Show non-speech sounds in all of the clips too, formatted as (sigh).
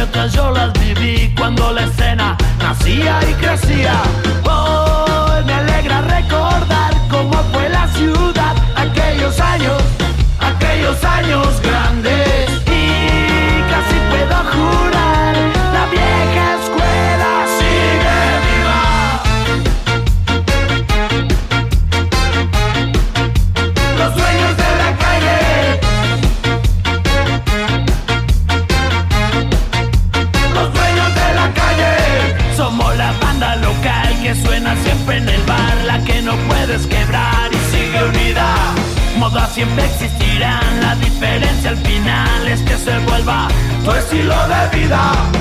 otras yo las viví cuando la escena nacía y crecía. 丽达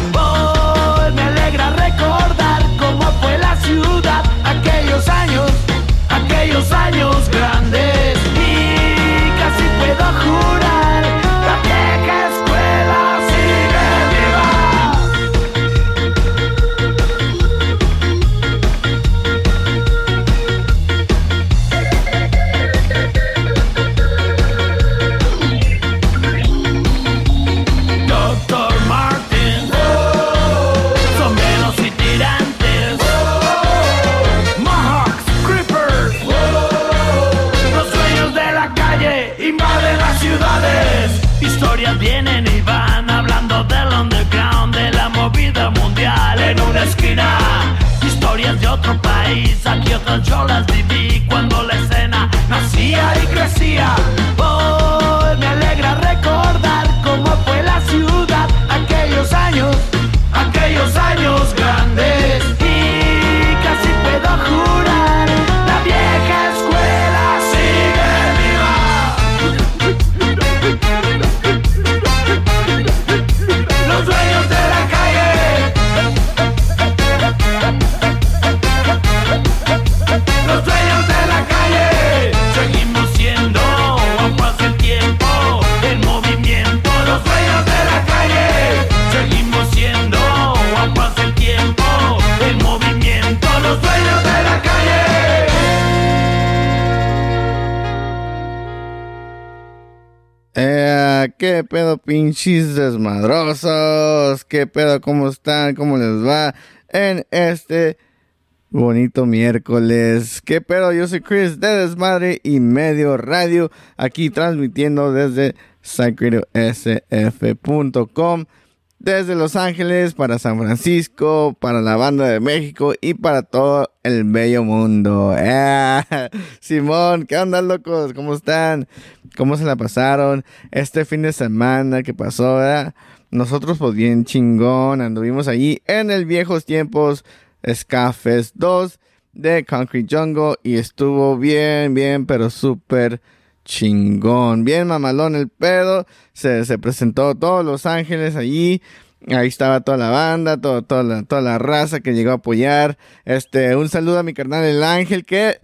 pinches desmadrosos? ¿Qué pedo? ¿Cómo están? ¿Cómo les va? En este bonito miércoles. ¿Qué pedo? Yo soy Chris de Desmadre y Medio Radio, aquí transmitiendo desde psychradiosf.com, desde Los Ángeles para San Francisco, para la banda de México y para todo el bello mundo. (laughs) Simón, ¿qué onda, locos? ¿Cómo están? ¿Cómo se la pasaron este fin de semana que pasó? verdad? Nosotros, pues bien chingón, anduvimos allí en el viejos tiempos Scafest 2 de Concrete Jungle y estuvo bien, bien, pero súper chingón. Bien mamalón el pedo. Se, se presentó todos Los Ángeles allí. Ahí estaba toda la banda, todo, toda, la, toda la raza que llegó a apoyar. Este, un saludo a mi carnal El Ángel que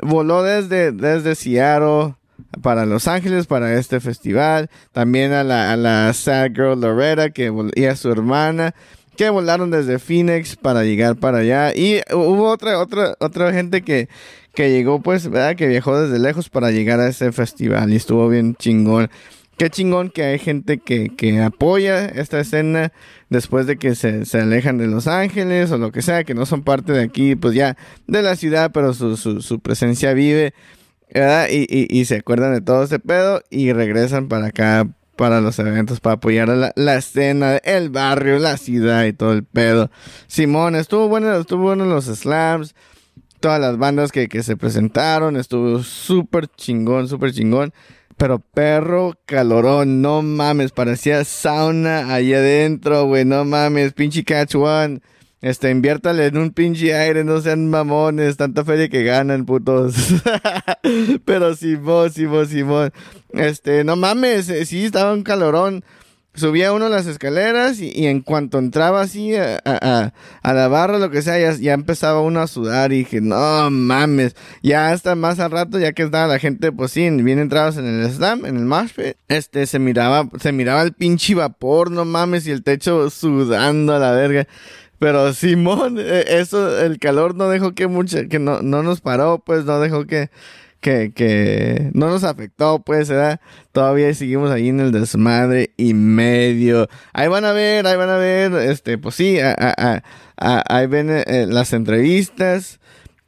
voló desde, desde Seattle para Los Ángeles para este festival. También a la, a la Sad Girl Loretta que, y a su hermana que volaron desde Phoenix para llegar para allá. Y hubo otra, otra, otra gente que, que llegó, pues, ¿verdad? Que viajó desde lejos para llegar a ese festival y estuvo bien chingón. Qué chingón que hay gente que, que apoya esta escena después de que se, se alejan de Los Ángeles o lo que sea, que no son parte de aquí, pues ya de la ciudad, pero su, su, presencia vive, ¿verdad? Y, y, y se acuerdan de todo ese pedo y regresan para acá para los eventos, para apoyar la, la escena, el barrio, la ciudad y todo el pedo. Simón, estuvo bueno, estuvo bueno los slams, todas las bandas que, que se presentaron, estuvo súper chingón, súper chingón. Pero perro calorón, no mames, parecía sauna ahí adentro, güey, no mames, pinche Catch One. Este, inviértale en un pinche aire, no sean mamones, tanta feria que ganan, putos. (laughs) Pero Simón, Simón, Simón. Este, no mames, eh, sí, estaba un calorón. Subía uno las escaleras y, en cuanto entraba así a, la barra, lo que sea, ya, ya empezaba uno a sudar y dije, no mames, ya hasta más al rato, ya que estaba la gente, pues sí, bien entrados en el slam, en el mosh este, se miraba, se miraba el pinche vapor, no mames, y el techo sudando a la verga. Pero Simón, eh, eso, el calor no dejó que mucha, que no, no nos paró, pues no dejó que, que, que no nos afectó, pues, ¿verdad? Todavía seguimos ahí en el desmadre y medio. Ahí van a ver, ahí van a ver, este, pues sí, a- a- a- ahí ven eh, las entrevistas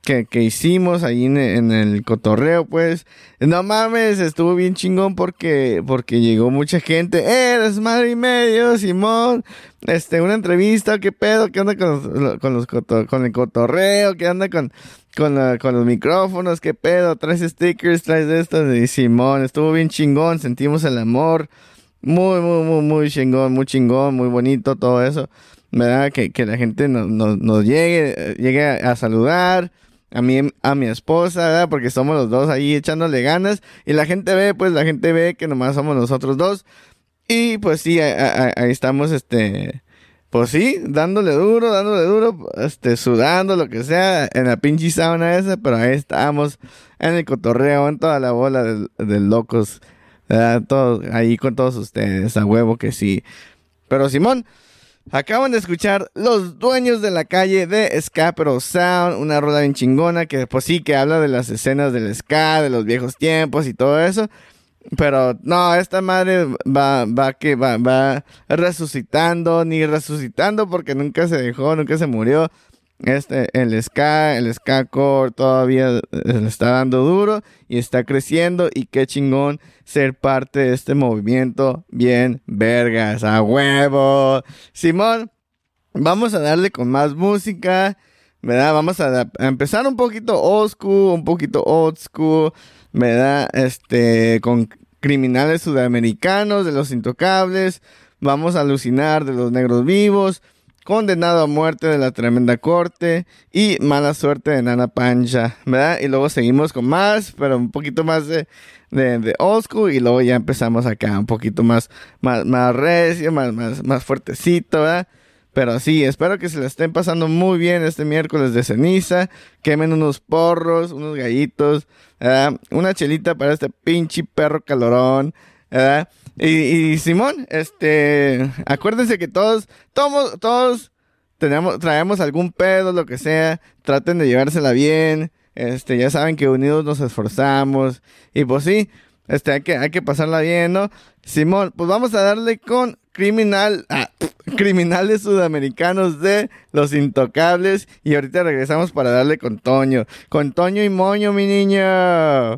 que, que hicimos ahí en, el cotorreo, pues. No mames, estuvo bien chingón porque, porque llegó mucha gente. ¡Eh, desmadre y medio, Simón! Este, una entrevista, ¿qué pedo? ¿Qué onda con los, con los con el cotorreo? ¿Qué onda con, con, la- con los micrófonos? ¿Qué pedo? ¿Traes stickers? ¿Traes esto? Y Simón, estuvo bien chingón, sentimos el amor. Muy, muy, muy, muy chingón, muy chingón, muy bonito todo eso. ¿Verdad? Que, que la gente nos, nos, nos llegue, llegue a, saludar. A mí, a mi esposa, ¿verdad? Porque somos los dos ahí echándole ganas. Y la gente ve, pues la gente ve que nomás somos nosotros dos. Y pues sí, a- ahí estamos, este, pues sí, dándole duro, dándole duro, este, sudando, lo que sea, en la pinche sauna esa, pero ahí estamos, en el cotorreo, en toda la bola de, locos, ahí con todos ustedes, a huevo que sí. Pero Simón, acaban de escuchar Los Dueños de la Calle de Ska Pero Sound, una rola bien chingona que pues sí, que habla de las escenas del ska, de los viejos tiempos y todo eso. Pero no, esta madre va, va que va, va resucitando, ni resucitando porque nunca se dejó, nunca se murió. Este, el ska, el ska core todavía eh, le está dando duro y está creciendo y qué chingón ser parte de este movimiento bien vergas, a huevo. Simón, vamos a darle con más música, ¿verdad? Vamos a, a empezar un poquito old school, un poquito old school, ¿verdad? Este, con criminales sudamericanos de los intocables, vamos a alucinar de los negros vivos, condenado a muerte de la tremenda corte y mala suerte de Nana Pancha, ¿verdad? Y luego seguimos con más, pero un poquito más de, de, de y luego ya empezamos acá un poquito más, más, más recio, más, más, más fuertecito, ¿verdad? Pero sí, espero que se la estén pasando muy bien este miércoles de ceniza. Quemen unos porros, unos gallitos. Una chelita para este pinche perro calorón, y Simón, este, acuérdense que todos, todos, todos tenemos, traemos algún pedo, lo que sea. Traten de llevársela bien. Este, ya saben que unidos nos esforzamos. Y pues sí, este, hay que, hay que pasarla bien, ¿no? Simón, pues vamos a darle con criminal, ah, criminales sudamericanos de los intocables. Y ahorita regresamos para darle con Toño. Con Toño y Moño, mi niño.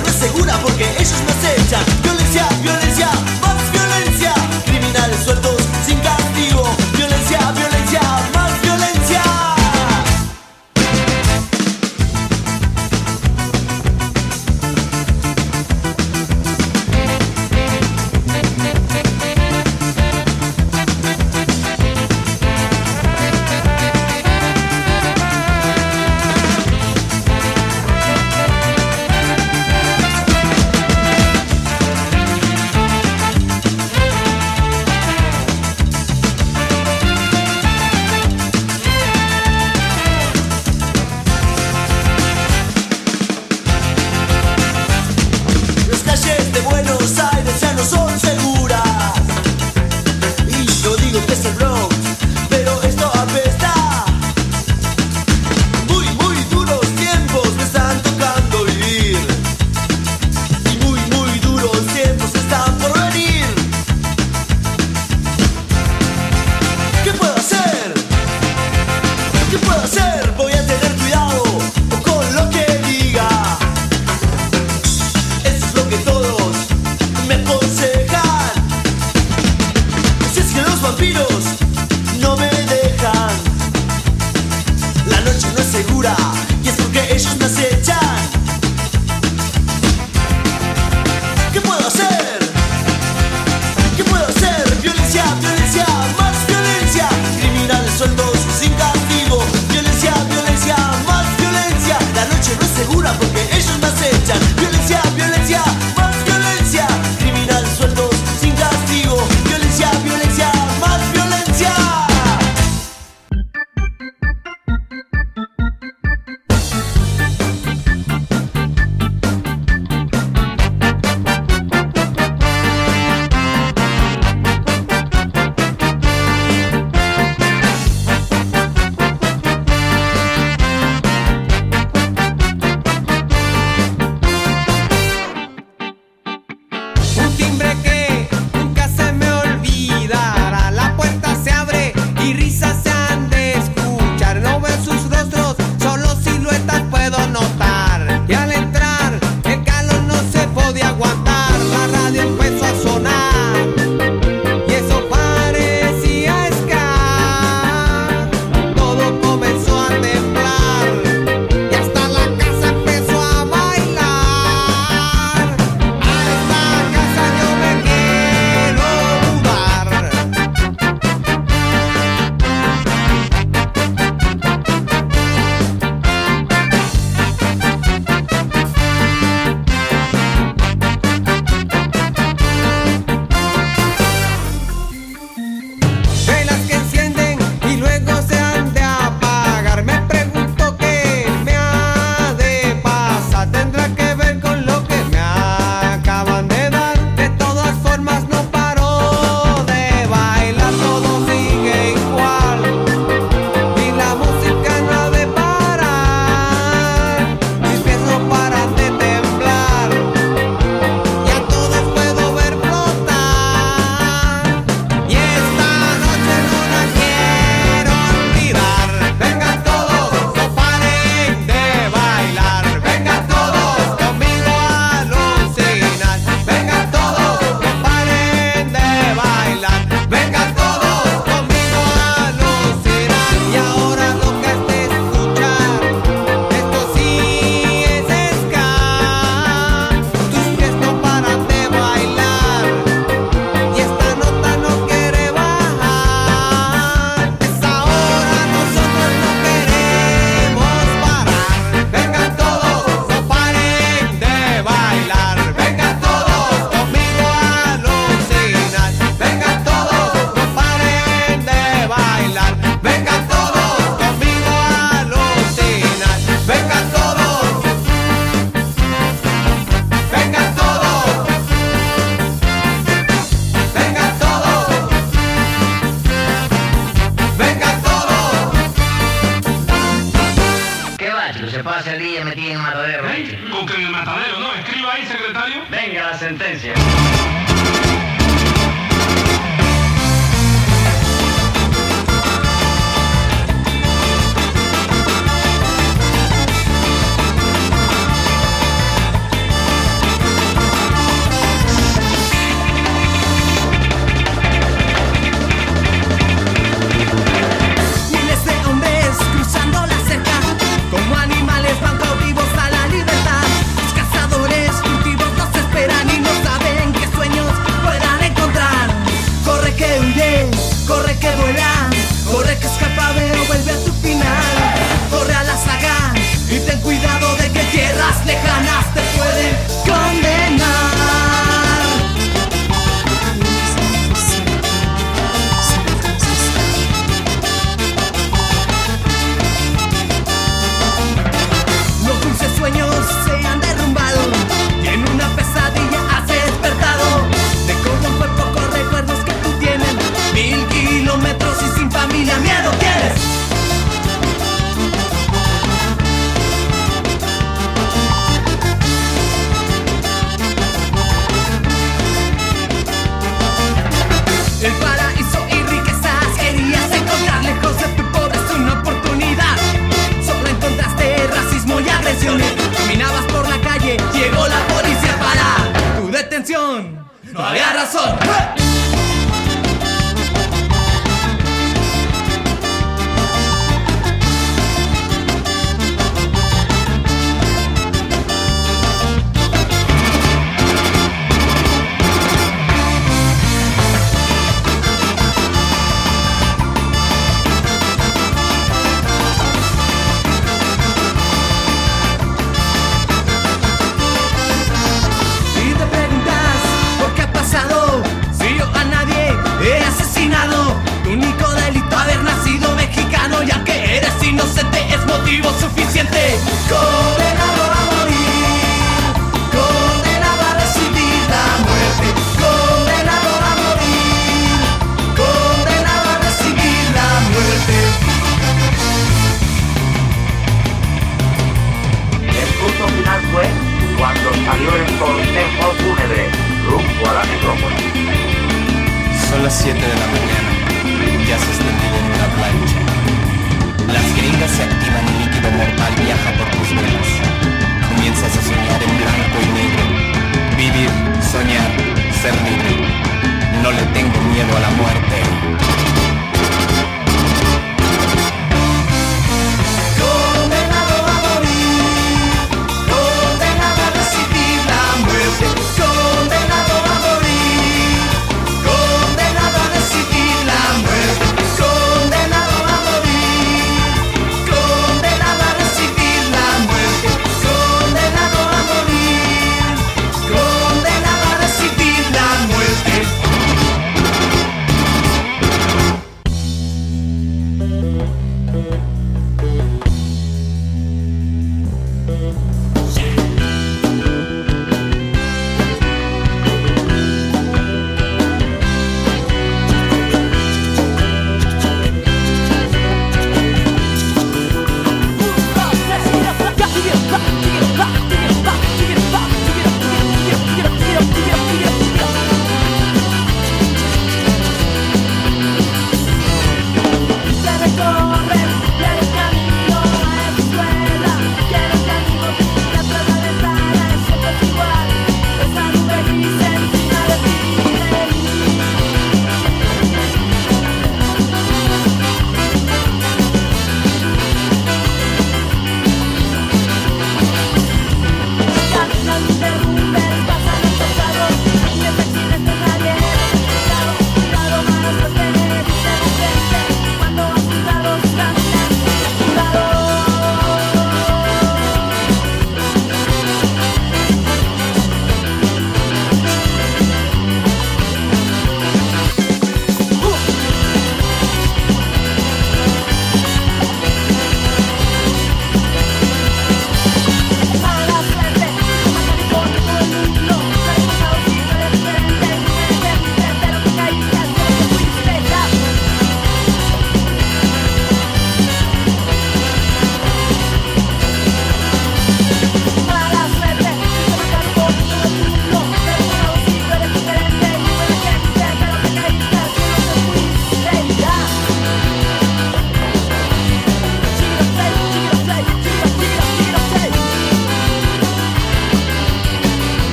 No es segura porque ellos me acechan.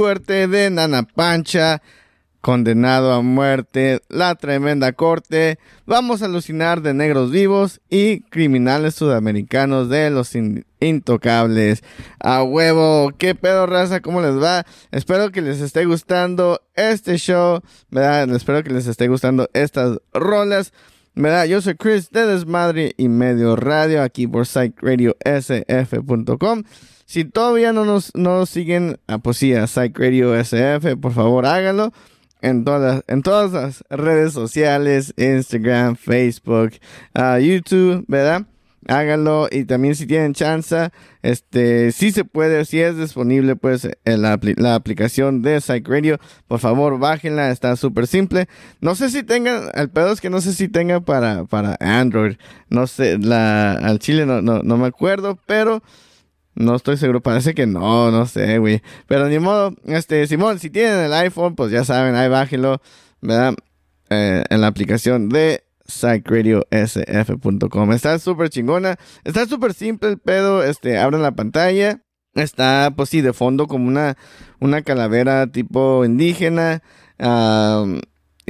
Suerte de Nana Pancha, condenado a muerte, la tremenda corte, vamos a alucinar de negros vivos y criminales sudamericanos de los intocables. A huevo, qué pedo raza, cómo les va. Espero que les esté gustando este show, ¿verdad? Espero que les esté gustando estas rolas. ¿verdad? Yo soy Chris de Desmadre y Medio Radio aquí por sf.com si todavía no nos, no siguen, ah, pues sí, a Psych Radio SF, por favor háganlo. en todas en todas las redes sociales, Instagram, Facebook, ah, YouTube, ¿verdad? Háganlo y también si tienen chance, este, si se puede, si es disponible, pues en la, la, aplicación de Psych Radio, por favor, bájenla, está súper simple. No sé si tengan, el pedo es que no sé si tenga para, para Android, no sé, la, al chile no, no, no me acuerdo, pero no estoy seguro, parece que no, no sé, güey. Pero ni modo, este, Simón, si tienen el iPhone, pues ya saben, ahí bájenlo, ¿verdad? Eh, en la aplicación de psychradiosf.com. Está súper chingona, está súper simple el pedo, este, abren la pantalla. Está, pues sí, de fondo como una, una calavera tipo indígena.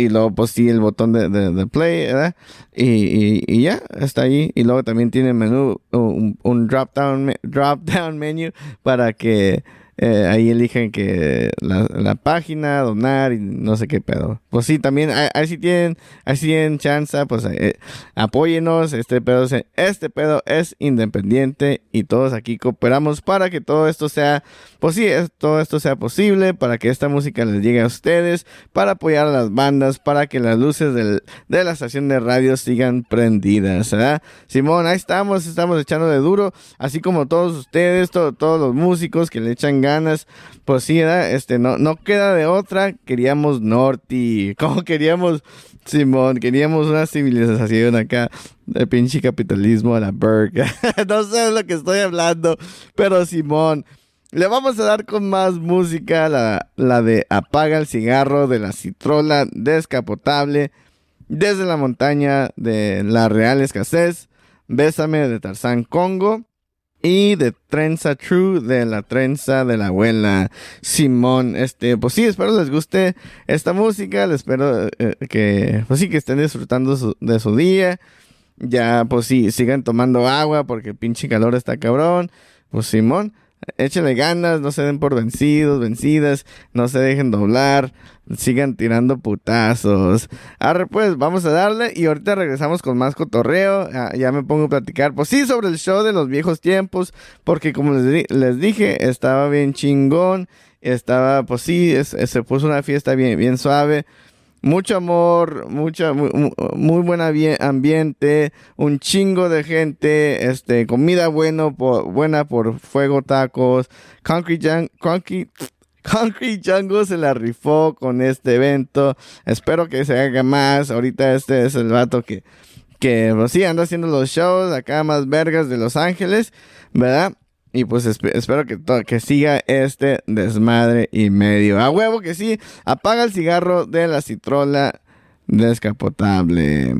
Y luego, pues sí, el botón de, de, play, ¿verdad? Y, y, ya, está ahí. Y luego también tiene menú, un, un drop, down, drop down (laughs) menu para que eh, ahí eligen que la, página, donar y no sé qué pedo. Pues sí, también, ahí, sí tienen, ahí sí tienen chance, pues eh, apóyenos, este pedo, este pedo es independiente y todos aquí cooperamos para que todo esto sea, pues sí, todo esto sea posible, para que esta música les llegue a ustedes, para apoyar a las bandas, para que las luces del, de la estación de radio sigan prendidas, ¿verdad? Simón, ahí estamos, estamos echando de duro, así como todos ustedes, todos los músicos que le echan ganas ganas. Pues sí, este, no, no queda de otra. Queríamos Norte, (laughs) como queríamos Simón, queríamos una civilización acá de pinche capitalismo a la Berg. (laughs) no sé de lo que estoy hablando, pero Simón. Le vamos a dar con más música, la, la de Apaga el cigarro de la citrola descapotable desde la montaña de la Real Escasez. Bésame de Tarzán Congo y de Trenza True de la trenza de la abuela Simón. Este, pues sí, espero les guste esta música, les espero eh, que, pues sí, que estén disfrutando de su día. Ya, pues sí, sigan tomando agua porque pinche calor está cabrón. Pues Simón, échenle ganas, no se den por vencidos, vencidas, no se dejen doblar, sigan tirando putazos. Ahora pues, vamos a darle y ahorita regresamos con más cotorreo. Ah, ya me pongo a platicar, pues sí, sobre el show de los viejos tiempos, porque como les, les dije, estaba bien chingón, estaba, pues sí, se puso una fiesta bien, bien suave mucho amor, mucha, muy, muy buen ambiente, un chingo de gente, este, comida bueno buena por fuego tacos, Concrete, Concrete, Concrete Jungle se la rifó con este evento, espero que se haga más, ahorita este es el vato que, que, pues sí, anda haciendo los shows acá más vergas de Los Ángeles, ¿verdad? Y pues espero que, que siga este desmadre y medio. A huevo que sí. Apaga el cigarro de la citrola descapotable.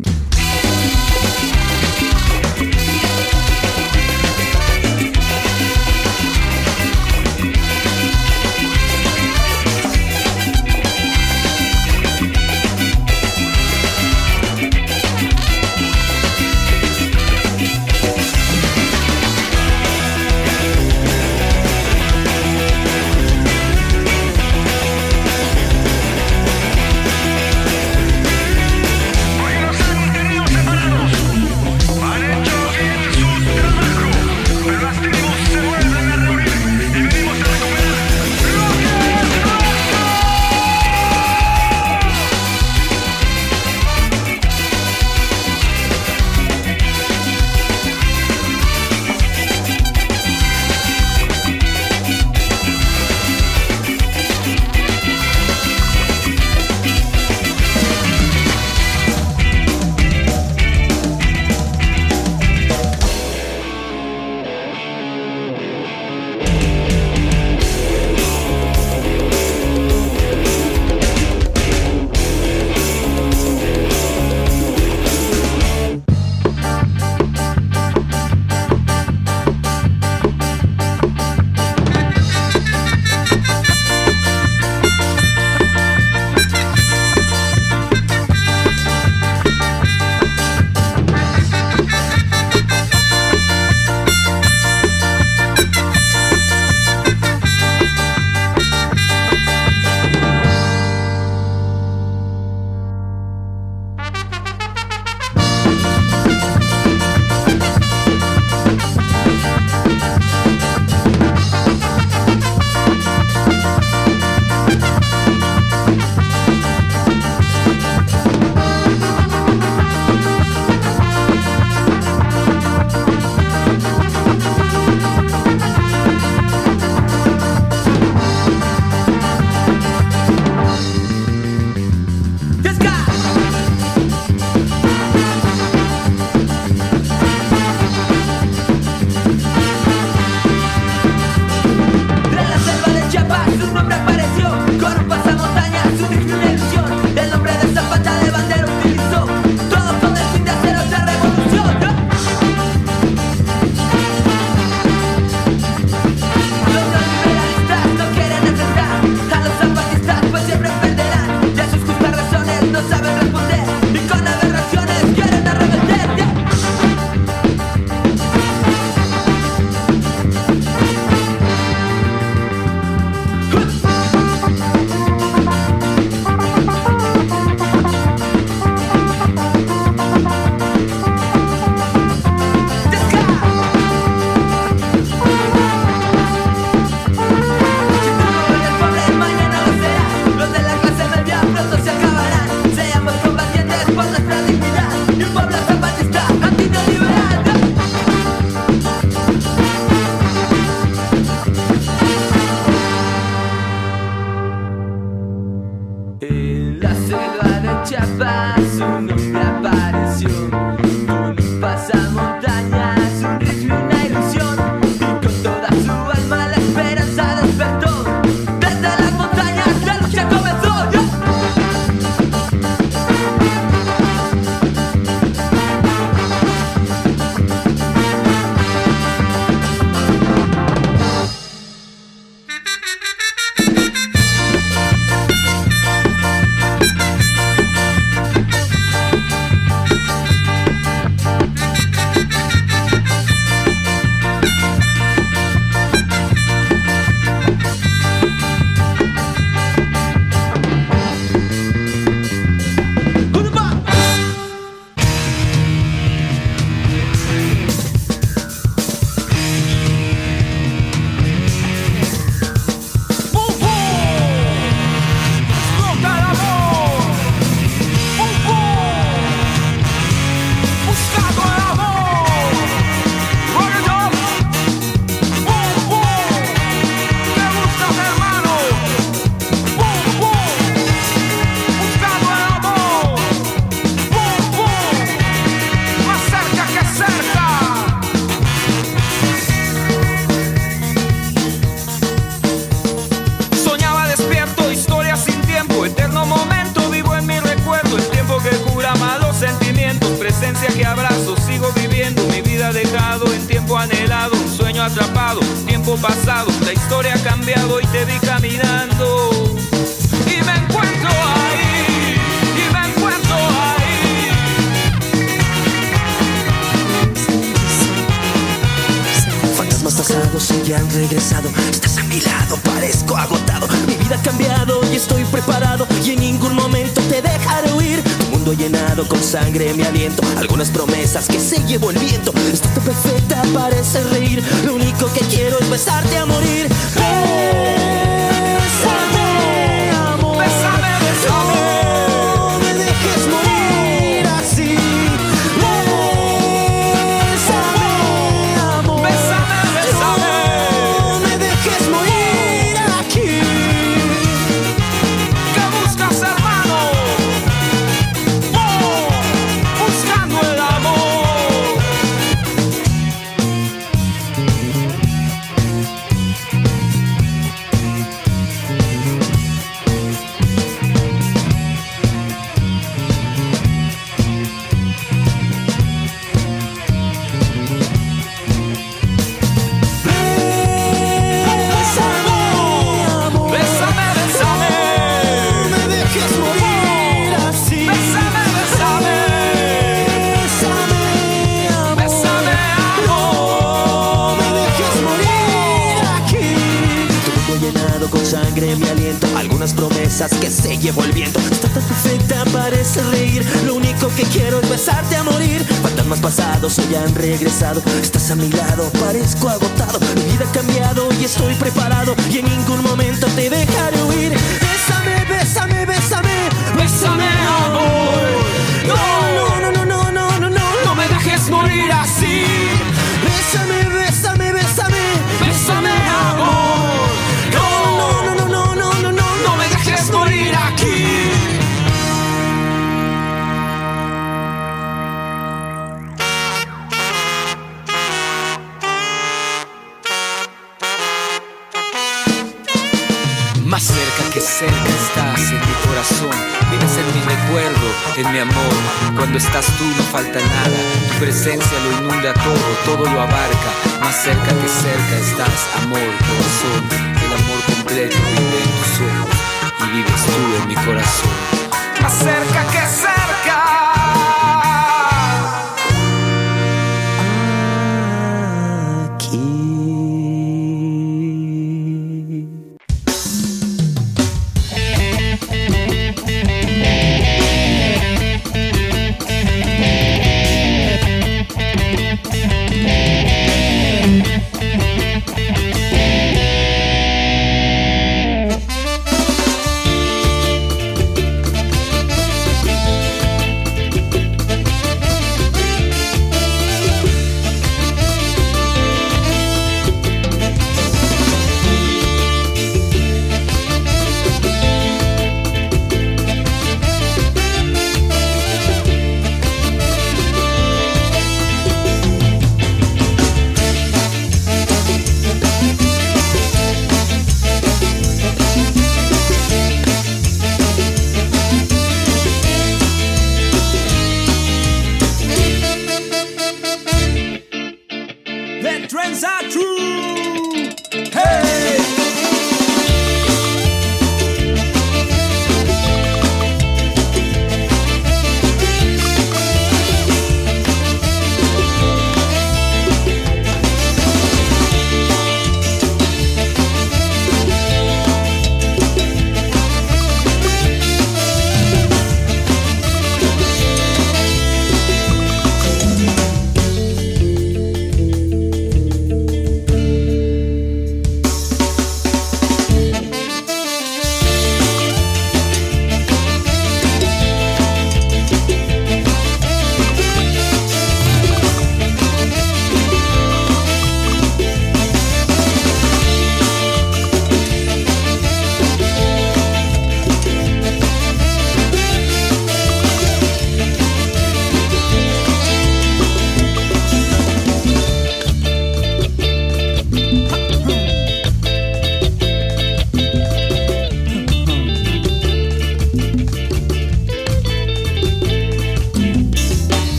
que han regresado. Estás a mi lado, parezco agotado. Mi vida ha cambiado y estoy preparado. Y en ningún momento te dejaré huir. Tu mundo llenado con sangre, mi aliento. Algunas promesas que se llevó el viento. Estás tan perfecta, parece reír. Lo único que quiero es besarte a morir. Bésame. han regresado. Estás a mi lado, parezco agotado. Mi vida ha cambiado y estoy preparado. Y en ningún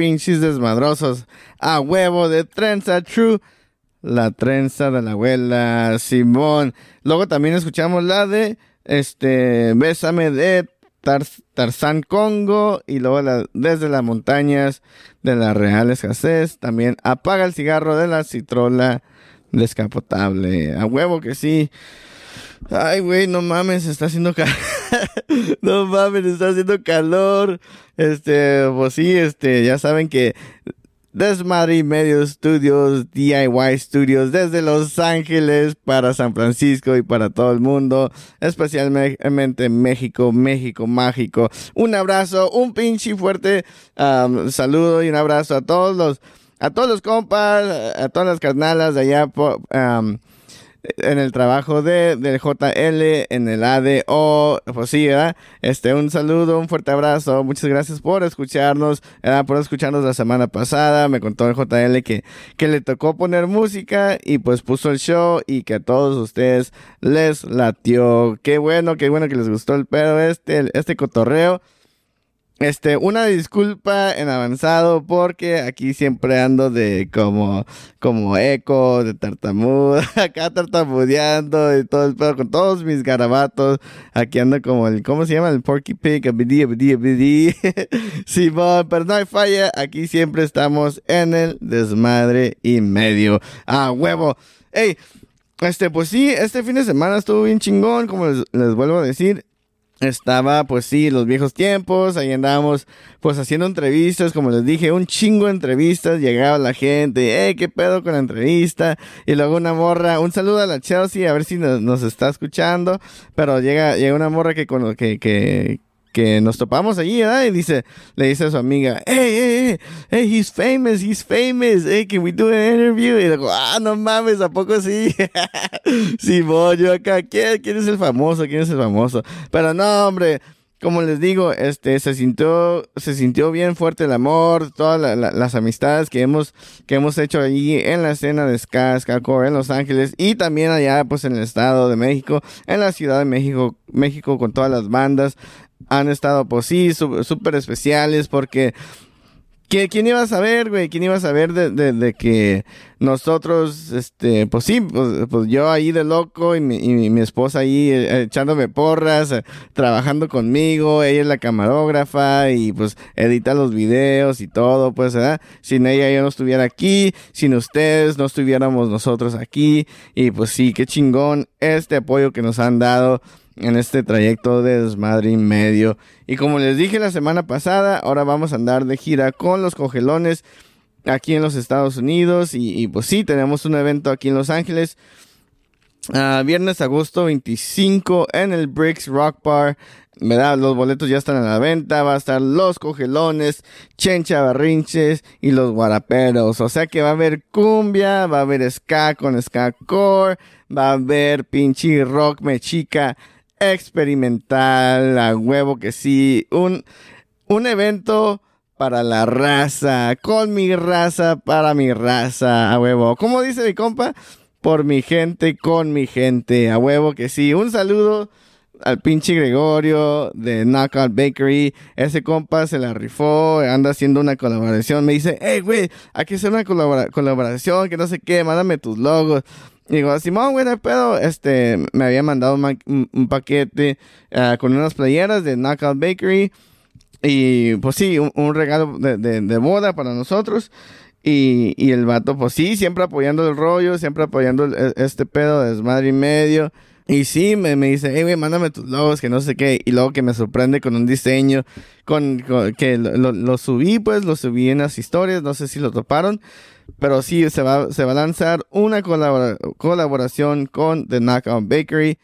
pinches desmadrosos. A huevo de trenza true. La trenza de la abuela Simón. Luego también escuchamos la de este Bésame de Tar- Tarzán Congo. Y luego la- desde las montañas de la Real Escasez. También apaga el cigarro de la citrola descapotable. A huevo que sí. Ay, güey, no mames, está haciendo calor. (laughs) (laughs) no mames, está haciendo calor. Este, pues sí, este, ya saben que Desmadre y Medio Studios, DIY Studios, desde Los Ángeles para San Francisco y para todo el mundo, especialmente México, México mágico. Un abrazo, un pinche fuerte saludo y un abrazo a todos los, a todos los compas, a todas las carnalas de allá um, en el trabajo de, del JL, en el ADO, pues sí, ¿verdad? Este, un saludo, un fuerte abrazo, muchas gracias por escucharnos, ¿verdad? por escucharnos la semana pasada, me contó el JL que, que le tocó poner música y pues puso el show y que a todos ustedes les latió, qué bueno, qué bueno que les gustó el pedo este, este cotorreo. Este, una disculpa en avanzado porque aquí siempre ando de como, como eco, de tartamudo, (laughs) acá tartamudeando y todo el pedo con todos mis garabatos. Aquí ando como el, ¿cómo se llama? El Porky Pig, abidi, abidi, abidi. Simón, pero no hay falla, aquí siempre estamos en el desmadre y medio. ¡Ah, huevo! ¡Ey! Este, pues sí, este fin de semana estuvo bien chingón, como les, les vuelvo a decir. Estaba, pues sí, los viejos tiempos, ahí andábamos, pues haciendo entrevistas, como les dije, un chingo de entrevistas, llegaba la gente, eh, qué pedo con la entrevista, y luego una morra, un saludo a la Chelsea, a ver si nos, está escuchando, pero llega, llega una morra que, con, que, que, que nos topamos allí, ¿verdad? Y dice, le dice a su amiga, hey, hey, hey, hey, he's famous, he's famous, hey, can we do an interview? Y digo, ah, no mames, ¿a poco sí? (laughs) Simón, yo acá, ¿quién, ¿quién es el famoso? ¿Quién es el famoso? Pero no, hombre, como les digo, este, se sintió, se sintió bien fuerte el amor, todas la- la- las amistades que hemos, que hemos hecho allí en la escena de Ska, Ska en Los Ángeles y también allá, pues, en el Estado de México, en la Ciudad de México, México con todas las bandas han estado, pues sí, súper especiales porque ¿Qui- ¿Quién iba a saber, güey? ¿Quién iba a saber de, que nosotros, este, pues sí, pues, pues yo ahí de loco y mi, y mi- esposa ahí eh, echándome porras, eh, trabajando conmigo, ella es la camarógrafa y pues edita los videos y todo, pues, ¿verdad? Sin ella yo no estuviera aquí, sin ustedes no estuviéramos nosotros aquí y pues sí, qué chingón este apoyo que nos han dado en este trayecto de desmadre y medio. Y como les dije la semana pasada, ahora vamos a andar de gira con los cogelones aquí en los Estados Unidos. Y, pues sí, tenemos un evento aquí en Los Ángeles. ah, viernes, agosto 25 en el Bricks Rock Bar. ¿Verdad? Los boletos ya están a la venta. Va a estar los cogelones, Chencha Barrinches y los guaraperos. O sea que va a haber cumbia, va a haber ska con ska core, va a haber pinche rock mechica experimental, a huevo que sí. Un, un evento para la raza, con mi raza, para mi raza, a huevo. ¿Cómo dice mi compa? Por mi gente, con mi gente, a huevo que sí. Un saludo al pinche Gregorio de Knockout Bakery. Ese compa se la rifó, anda haciendo una colaboración. Me dice, hey, güey, hay que hacer una colabora- colaboración, que no sé qué, mándame tus logos. Digo, Simón, güey, no pedo. Este, me había mandado un, paquete ah, con unas playeras de Knockout Bakery. Y pues sí, un, regalo de, de- de boda para nosotros. Y, y el vato, pues sí, siempre apoyando el rollo, siempre apoyando el- e- este pedo de desmadre y medio. Y sí, me, me dice, hey, güey, mándame tus logos, que no sé qué. Y luego que me sorprende con un diseño, con, que lo, subí, pues, lo subí en las historias, no sé si lo toparon. Pero sí, se va, se va a lanzar una colabora- colaboración con The Knockout Bakery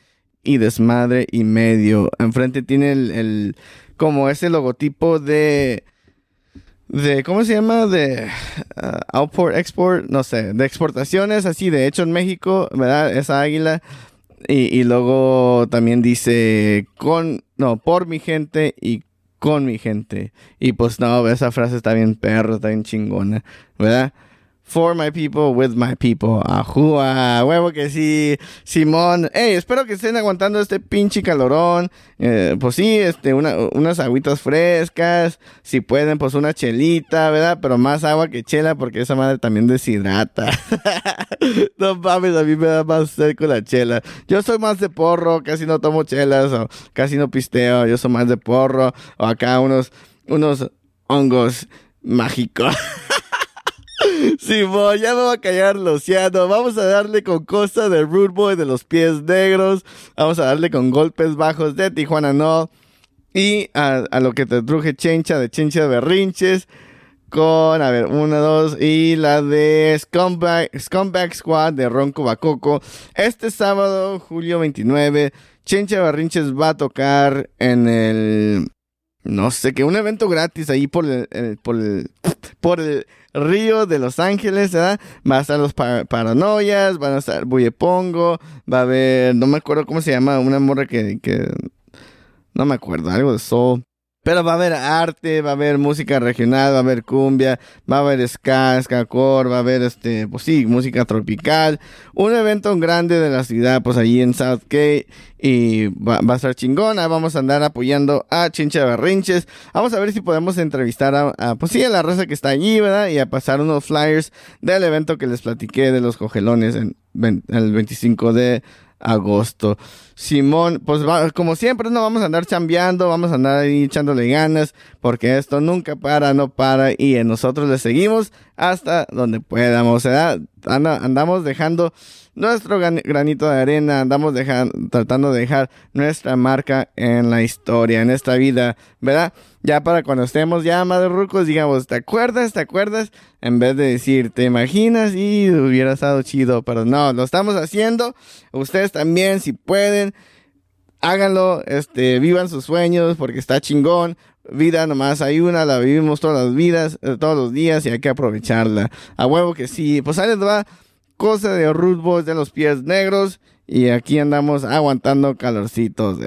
y Desmadre y Medio. Enfrente tiene el, el- como ese logotipo de, de, ¿cómo se llama? De ah, Outport, Export, no sé, de exportaciones, así, de hecho en México, ¿verdad? Esa águila. Y, y luego también dice, con, no, por mi gente y con mi gente. Y pues no, esa frase está bien perro, está bien chingona, ¿verdad? For my people, with my people. Ajúa, huevo que sí. Simón, hey, espero que estén aguantando este pinche calorón. Eh, pues sí, este, una- unas agüitas frescas. Si pueden, pues una chelita, ¿verdad? Pero más agua que chela porque esa madre también deshidrata. (laughs) no mames, a mí me da más sed con la chela. Yo soy más de porro, casi no tomo chelas o casi no pisteo. Yo soy más de porro o acá unos, unos hongos mágicos. (laughs) Simón, ya me va a callar el océano. Vamos a darle con Costa de Rude Boy de los pies negros. Vamos a darle con golpes bajos de Tijuana No. Y a, a lo que te truje Chencha de Chencha de Berrinches. Con, a ver, una, dos. Y la de Scumbag, Scumbag Squad de Ronco Bacoco. Este sábado, julio 29. Chencha de Berrinches va a tocar en el no sé, que un evento gratis ahí por el, el- por el, por el río de Los Ángeles, ¿verdad? Va a estar los pa- paranoias, van a estar Buyepongo, va a haber, no me acuerdo cómo se llama, una morra que, que no me acuerdo, algo de soul. Pero va a haber arte, va a haber música regional, va a haber cumbia, va a haber ska, skacore, va a haber este, pues sí, música tropical. Un evento grande de la ciudad, pues allí en Southgate. Y va, a estar chingona. Vamos a andar apoyando a Chincha Berrinches. Vamos a ver si podemos entrevistar a, pues sí, a la raza que está allí, ¿verdad? Y a pasar unos flyers del evento que les platiqué de los cogelones en, ven- el 25 de agosto. Simón, pues va- como siempre no vamos a andar chambeando, vamos a andar ahí echándole ganas, porque esto nunca para, no para, y nosotros le seguimos hasta donde podamos, ¿verdad? Anda- andamos dejando nuestro gran- granito de arena, andamos dejan- tratando de dejar nuestra marca en la historia, en esta vida, ¿verdad? Ya para cuando estemos ya más rucos, digamos, ¿te acuerdas? ¿Te acuerdas? En vez de decir, ¿te imaginas? Y hubiera estado chido, pero no, lo estamos haciendo. Ustedes también, si pueden, háganlo, este, vivan sus sueños porque está chingón. Vida nomás hay una, la vivimos todas las vidas, eh, todos los días y hay que aprovecharla. A huevo que sí. Pues ahí les va cosa de Root Boys de los pies negros y aquí andamos aguantando calorcitos.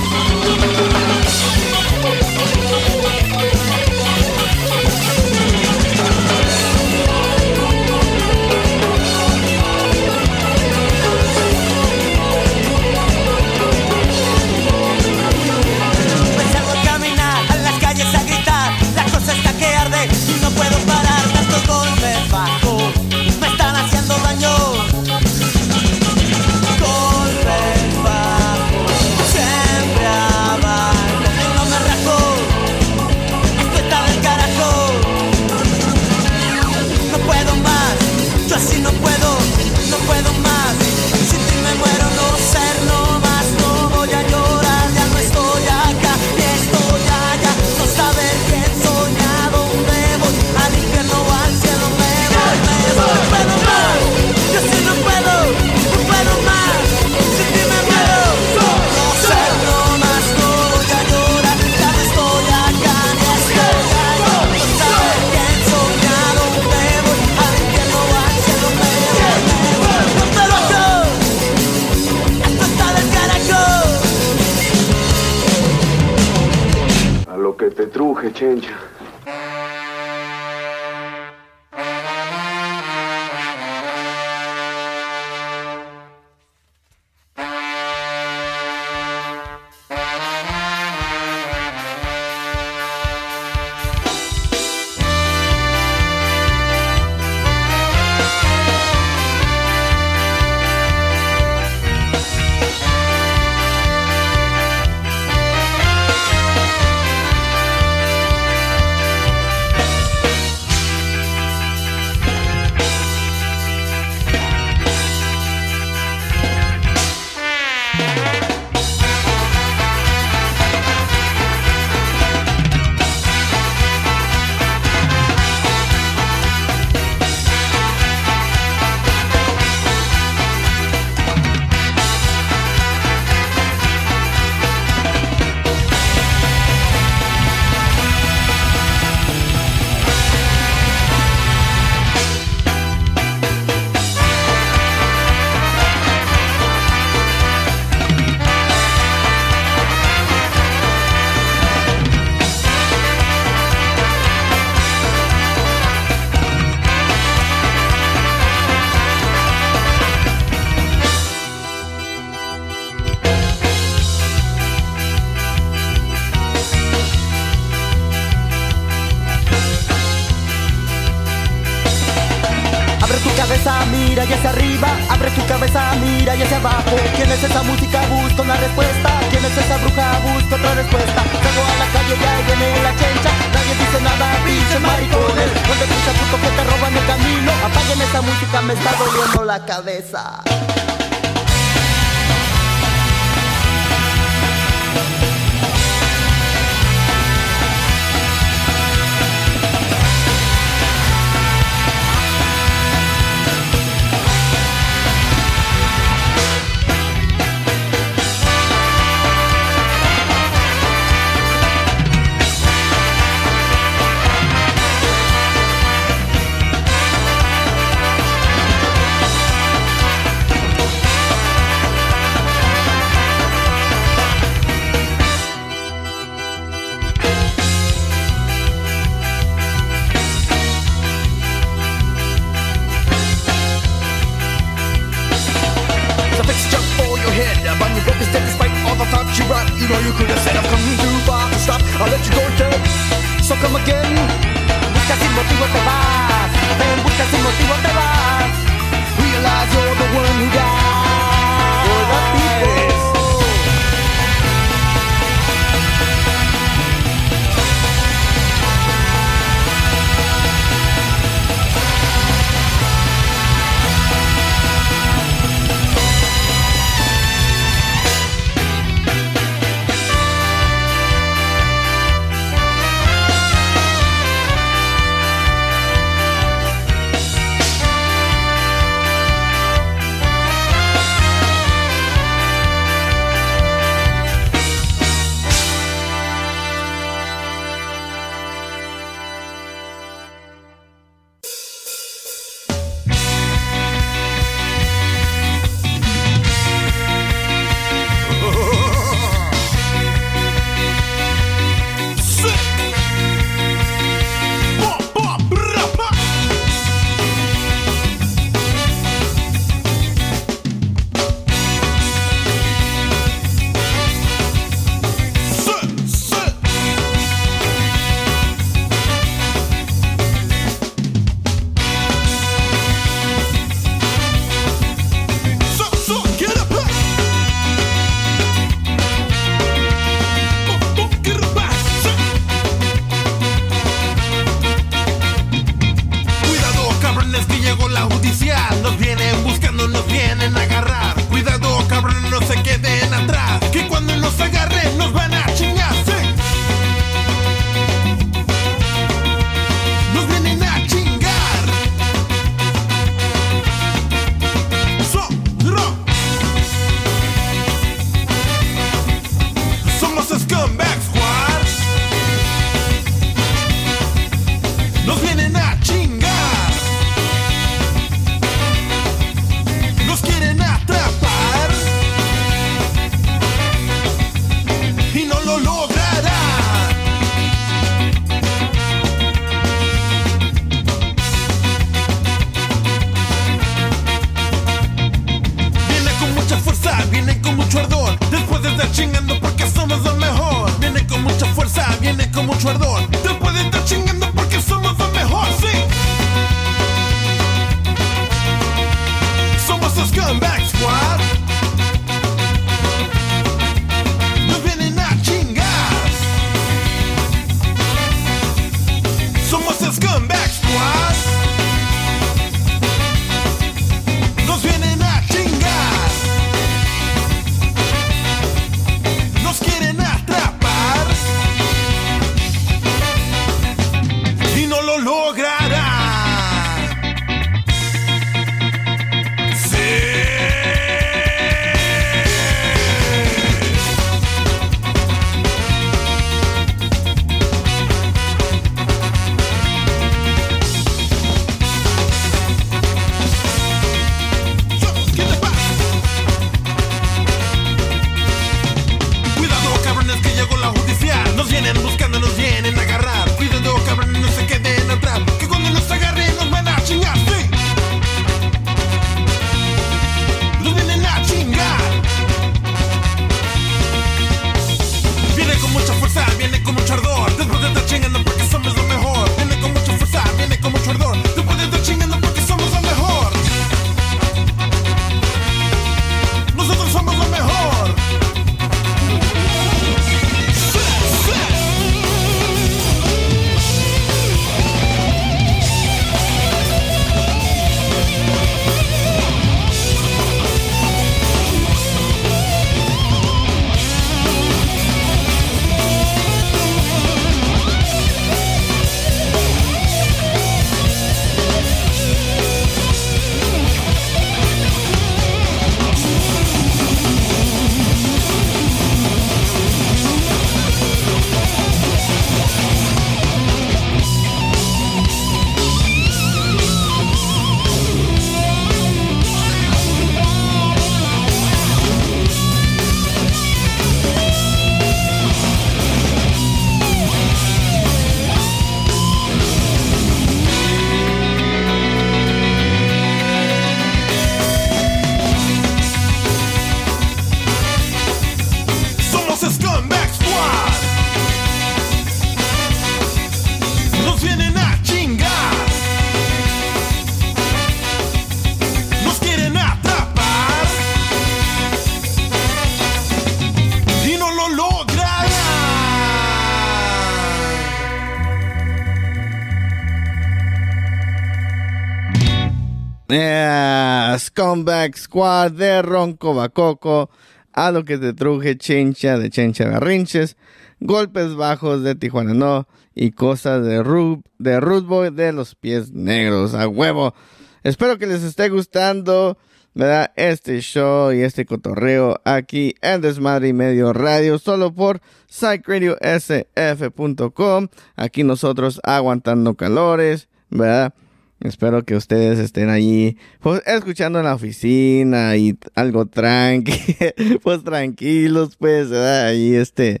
Scumbag Squad de Ronco Bacoco. A lo que te truje Chencha de Chencha Garrinches. Golpes bajos de Tijuana No. Y cosas de Root, de Root Boy de los pies negros. A huevo. Espero que les esté gustando. ¿verdad? Este show y este cotorreo aquí en Desmadre y Medio Radio, solo por psychradiosf.com. Aquí nosotros aguantando calores, ¿verdad? Espero que ustedes estén allí, pues, escuchando en la oficina y algo tranqui, (laughs) pues tranquilos, pues. Ahí este,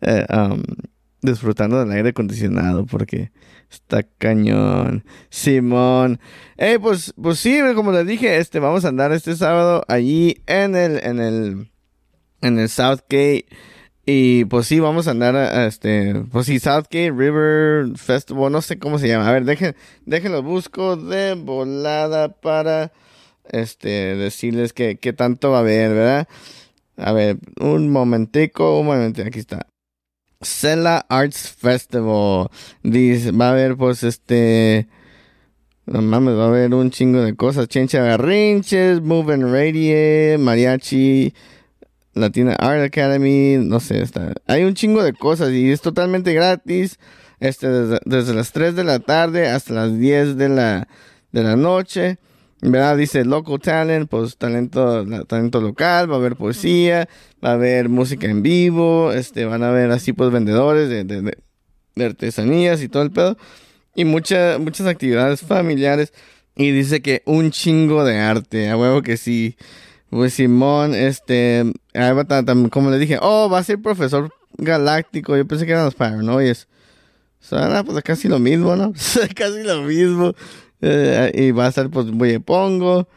eh, disfrutando del aire acondicionado, porque está cañón. Simón. Eh, pues, pues sí, como les dije, este, vamos a andar este sábado allí en el, en el, en el Southgate. Y pues sí, vamos a andar, a, este, pues sí, Southgate River Festival, no sé cómo se llama. A ver, dejen, déjenlo busco de volada para, este, decirles que, qué tanto va a haber, ¿verdad? A ver, un momentico, un momentico, aquí está. Cela Arts Festival. Dice, va a haber pues este... No mames, va a haber un chingo de cosas. Chencha Garrinches, Move and Radie, Mariachi, Latina Art Academy, no sé, está. Hay un chingo de cosas y es totalmente gratis. Este, desde, desde las 3 de la tarde hasta las 10 de la, de la noche. ¿verdad? Dice local talent, pues talento, talento local, va a haber poesía, va a haber música en vivo, este, van a haber así pues vendedores de, de, de artesanías y todo el pedo. Y muchas muchas actividades familiares. Y dice que un chingo de arte, a huevo que sí. Pues Simón, este, como le dije, oh, va a ser profesor galáctico. Yo pensé que eran los paranoias. O sea, pues (laughs) casi lo mismo, ¿no? casi lo mismo. Y va a estar pues pongo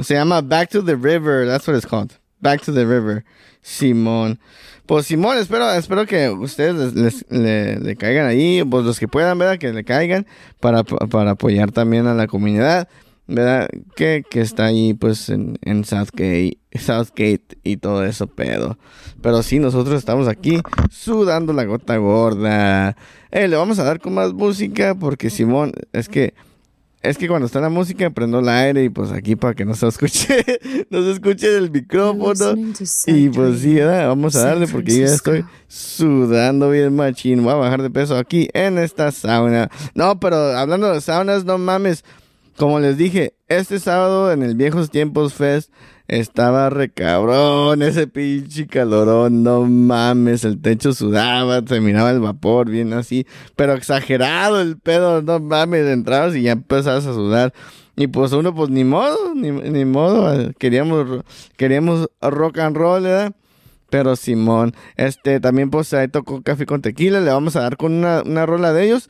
Se llama Back to the River. That's what it's called. Back to the River. Simón. Pues Simón, espero, espero que ustedes les, le, caigan ahí, pues los que puedan, ¿verdad? Que le caigan para, para apoyar también a la comunidad, ¿verdad? Que, que está ahí pues en, en Southgate, Southgate y todo eso, pedo. Pero sí, nosotros estamos aquí sudando la gota gorda. Eh, le vamos a dar con más música porque Simón, es que es que cuando está la música prendo el aire y pues aquí para que no se escuche, (laughs) no se escuche el micrófono. Y pues sí, vamos a darle porque ya estoy sudando bien machín. Voy a bajar de peso aquí en esta sauna. No, pero hablando de saunas, no mames. Como les dije, este sábado en el Viejos Tiempos Fest estaba recabrón ese pinche calorón, no mames, el techo sudaba, se miraba el vapor bien así, pero exagerado el pedo, no mames, entrabas y ya empezabas a sudar. Y pues uno, pues ni modo, ni, modo, queríamos, queríamos rock and roll, ¿verdad? Pero Simón, este, también pues ahí tocó Café con Tequila, le vamos a dar con una, una rola de ellos.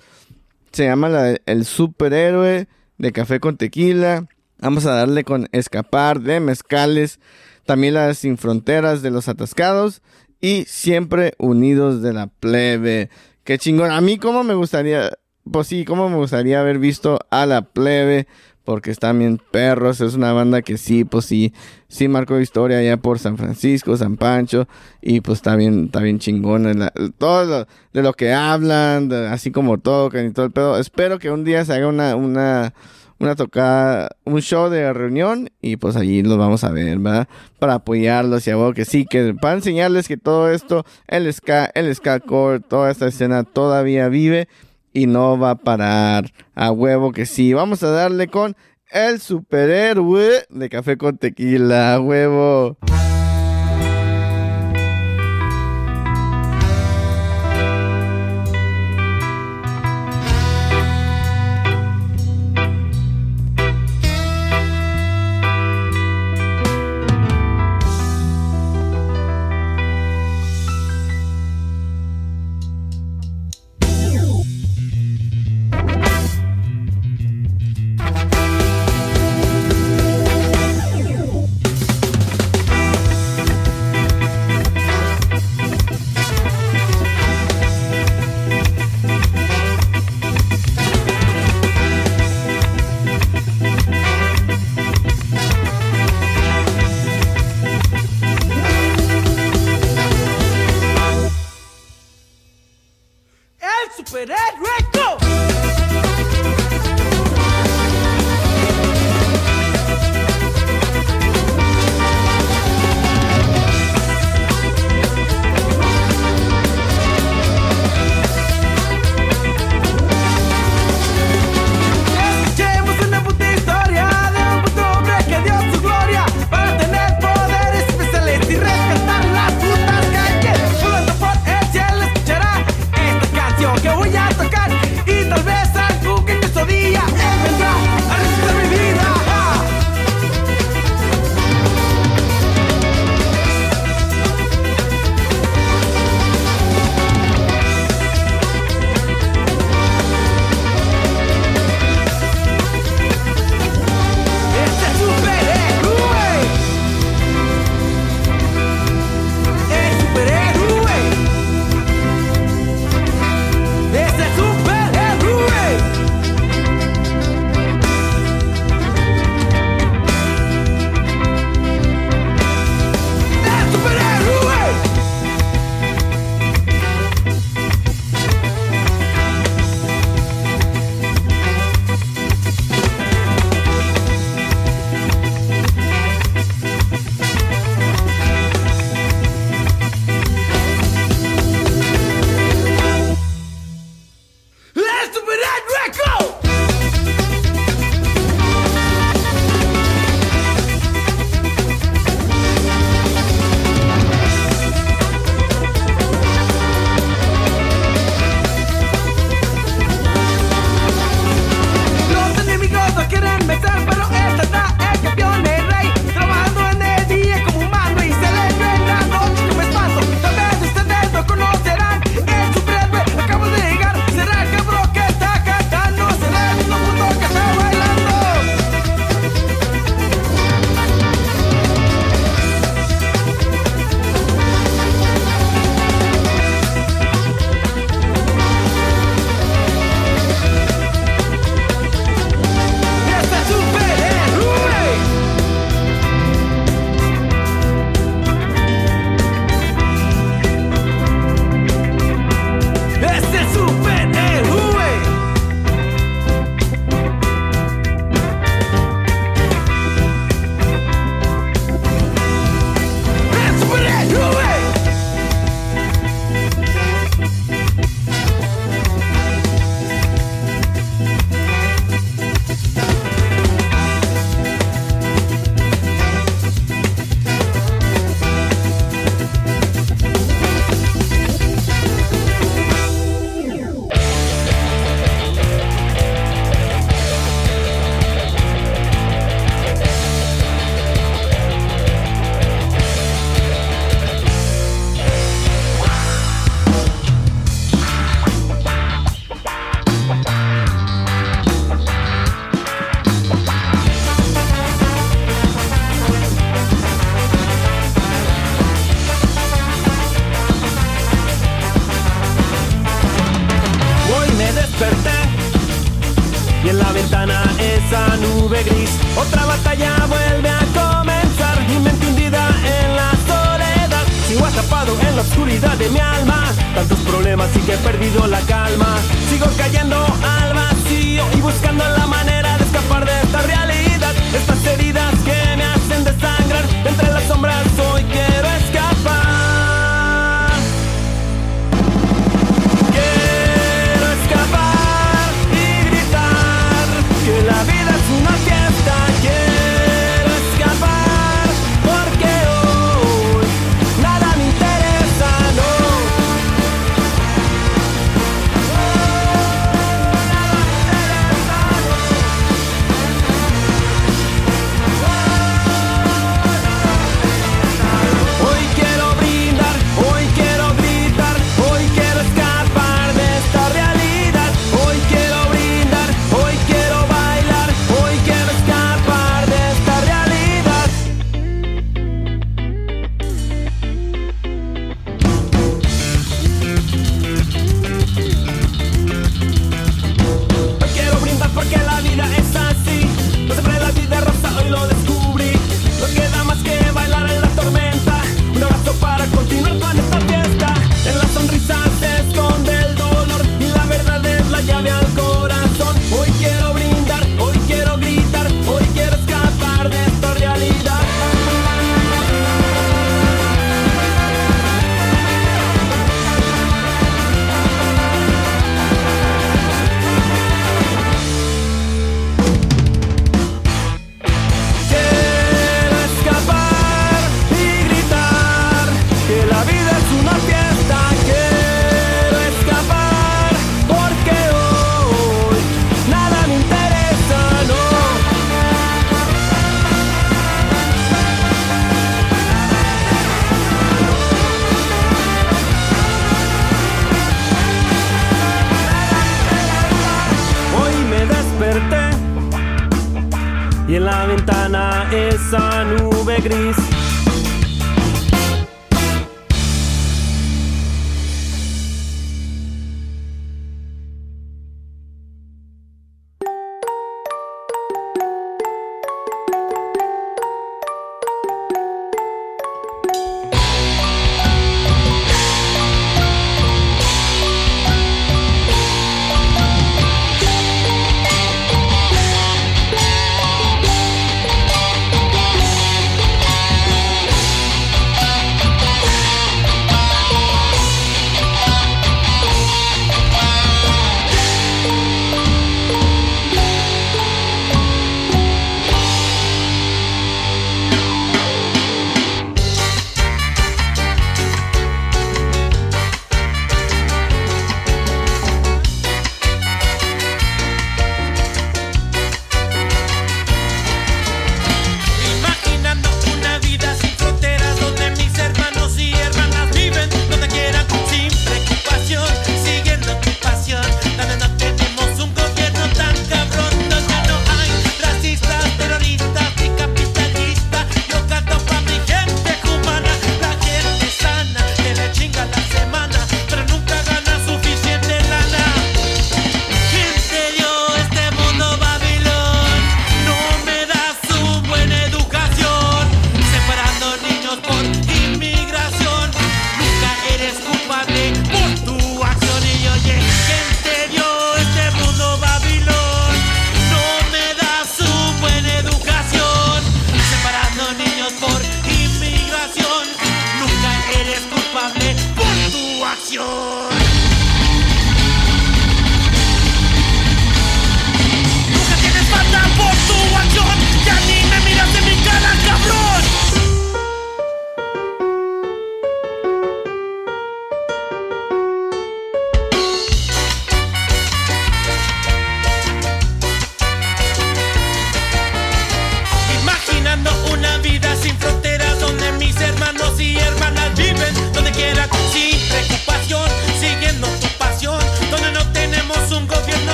Se llama la, El Superhéroe de Café con Tequila. Vamos a darle con escapar de mezcales, también las sin fronteras de los atascados y siempre unidos de la plebe. Qué chingón. A mí como me gustaría, pues sí, como me gustaría haber visto a la plebe. Porque están bien perros, es una banda que sí, pues sí, sí marcó historia allá por San Francisco, San Pancho, y pues está bien, está bien chingón, todo de lo que hablan, así como tocan y todo el pedo. Espero que un día se haga una, una, una tocada, un show de reunión y pues allí los vamos a ver, ¿verdad? Para apoyarlos y a que sí, que para enseñarles que todo esto, el ska, el ska core, toda esta escena todavía vive y no va a parar. A huevo que sí. Vamos a darle con el superhéroe de café con tequila, a huevo.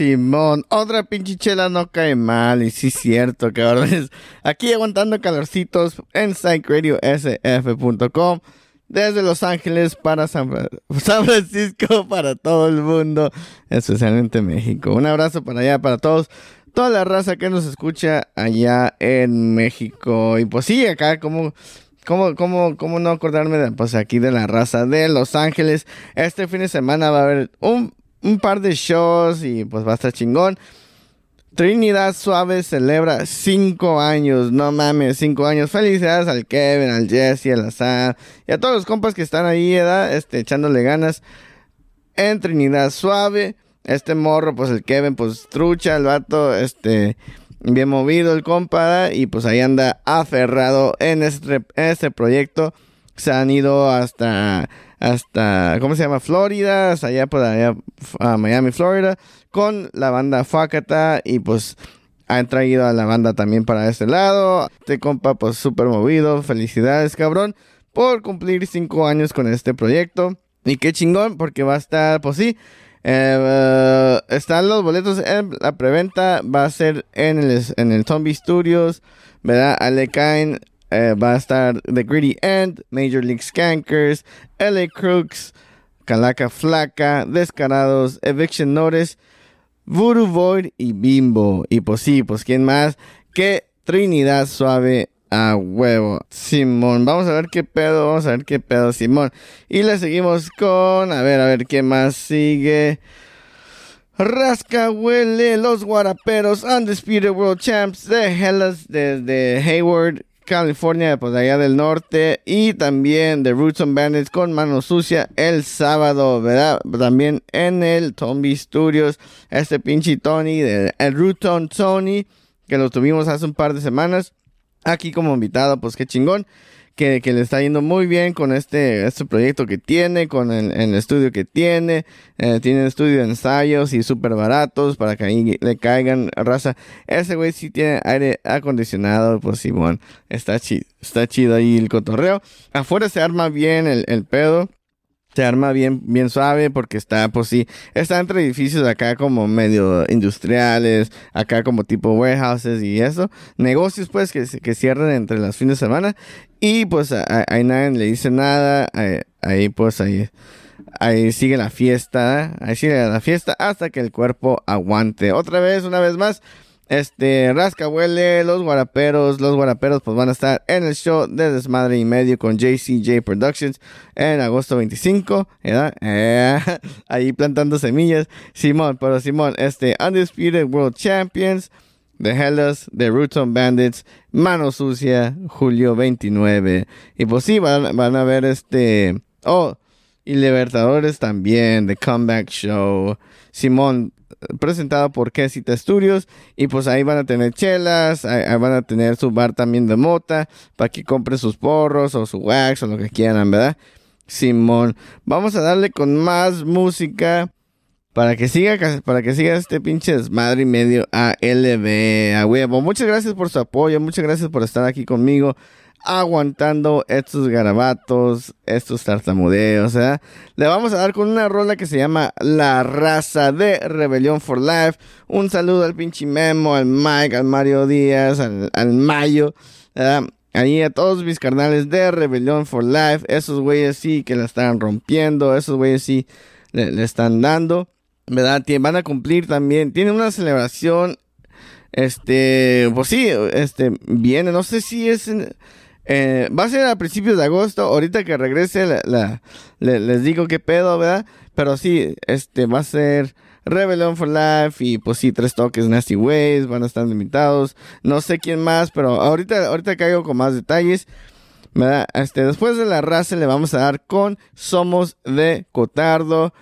Simón, otra pinche chela no cae mal. Y sí, es cierto, cabrones. Aquí aguantando calorcitos en psychradiosf.com. Desde Los Ángeles para San, Fra- San Francisco, para todo el mundo, especialmente México. Un abrazo para allá, para todos, toda la raza que nos escucha allá en México. Y pues sí, acá como ¿Cómo, cómo, ¿Cómo no acordarme de, pues aquí de la raza de Los Ángeles? Este fin de semana va a haber un, un par de shows y pues va a estar chingón. Trinidad Suave celebra cinco años, no mames, cinco años. Felicidades al Kevin, al Jesse, al Azar y a todos los compas que están ahí, ¿verdad? Este, echándole ganas en Trinidad Suave. Este morro, pues el Kevin, pues trucha, el vato, este, bien movido el compa, y pues ahí anda aferrado en este, en este proyecto. Se han ido hasta, hasta, ¿cómo se llama? Florida, hasta allá por allá, a Miami, Florida, con la banda Fakata y pues han traído a la banda también para este lado. Este compa, pues súper movido. Felicidades, cabrón, por cumplir cinco años con este proyecto. Y qué chingón, porque va a estar, pues sí, eh, eh, están los boletos en la preventa. Va a ser en el, en el Zombie Studios, ¿verdad? Alecain eh, va a estar The Gritty End, Major League Skankers, LA Crooks, Calaca Flaca, Descarados, Eviction Notice, Voodoo Void y Bimbo. Y pues sí, pues quién más que Trinidad Suave a huevo. Simón, vamos a ver qué pedo, vamos a ver qué pedo, Simón. Y le seguimos con, a ver, a ver qué más sigue. Rasca huele los guaraperos Undisputed World Champs de Hellas desde Hayward, California, pues allá del norte. Y también de Roots and Bandits con mano sucia el sábado, ¿verdad? También en el Tombi Studios. Este pinche Tony, de, el Ruton Tony, que lo tuvimos hace un par de semanas. Aquí como invitado, pues qué chingón. Que, le está yendo muy bien con este, este proyecto que tiene, con el, estudio que tiene. Eh, tiene estudio de ensayos y súper baratos para que ahí le caigan raza. Ese güey sí tiene aire acondicionado, pues Simón. Está chido, está chido ahí el cotorreo. Afuera se arma bien el pedo. Se arma bien, bien suave porque está, pues sí, está entre edificios acá como medio industriales, acá como tipo warehouses y eso. Negocios pues que, que cierran entre las fines de semana y pues ahí nadie le dice nada, ahí, ahí, pues ahí, ahí sigue la fiesta, ahí sigue la fiesta hasta que el cuerpo aguante. Otra vez, una vez más, este, Rasca Huele, los guaraperos, los guaraperos pues van a estar en el show de Desmadre y Medio con JCJ Productions en agosto 25, ¿verdad? Eh, (laughs) ahí plantando semillas. Simón, pero Simón, este, Undisputed World Champions de Hellas, de Ruton Bandits, Mano Sucia, julio 29. Y pues sí, van, van a ver este, oh, y Libertadores también, The Comeback Show. Simón, presentado por Quesita Studios. Y pues ahí van a tener chelas, ahí, van a tener su bar también de mota, para que compren sus porros o su wax o lo que quieran, ¿verdad? Simón, vamos a darle con más música. Para que siga, para que siga este pinche desmadre y medio ALB, a huevo. Muchas gracias por su apoyo, muchas gracias por estar aquí conmigo, aguantando estos garabatos, estos tartamudeos, ¿eh? Le vamos a dar con una rola que se llama La Raza de Rebelión for Life. Un saludo al pinche Memo, al Mike, al Mario Díaz, al, al Mayo, ¿verdad? Ahí a todos mis carnales de Rebelión for Life, esos güeyes sí que la están rompiendo, esos güeyes sí le, están dando. ¿verdad? Van a cumplir también, tienen una celebración, este, pues sí, este, viene, no sé si es, eh, va a ser a principios de agosto, ahorita que regrese le- les digo qué pedo, ¿verdad? Pero sí, este, va a ser Rebellion for Life y pues sí, tres toques Nasty Ways, van a estar invitados, no sé quién más, pero ahorita, ahorita caigo con más detalles. ¿verdad? Este, después de la raza le vamos a dar con Somos de Cotardo.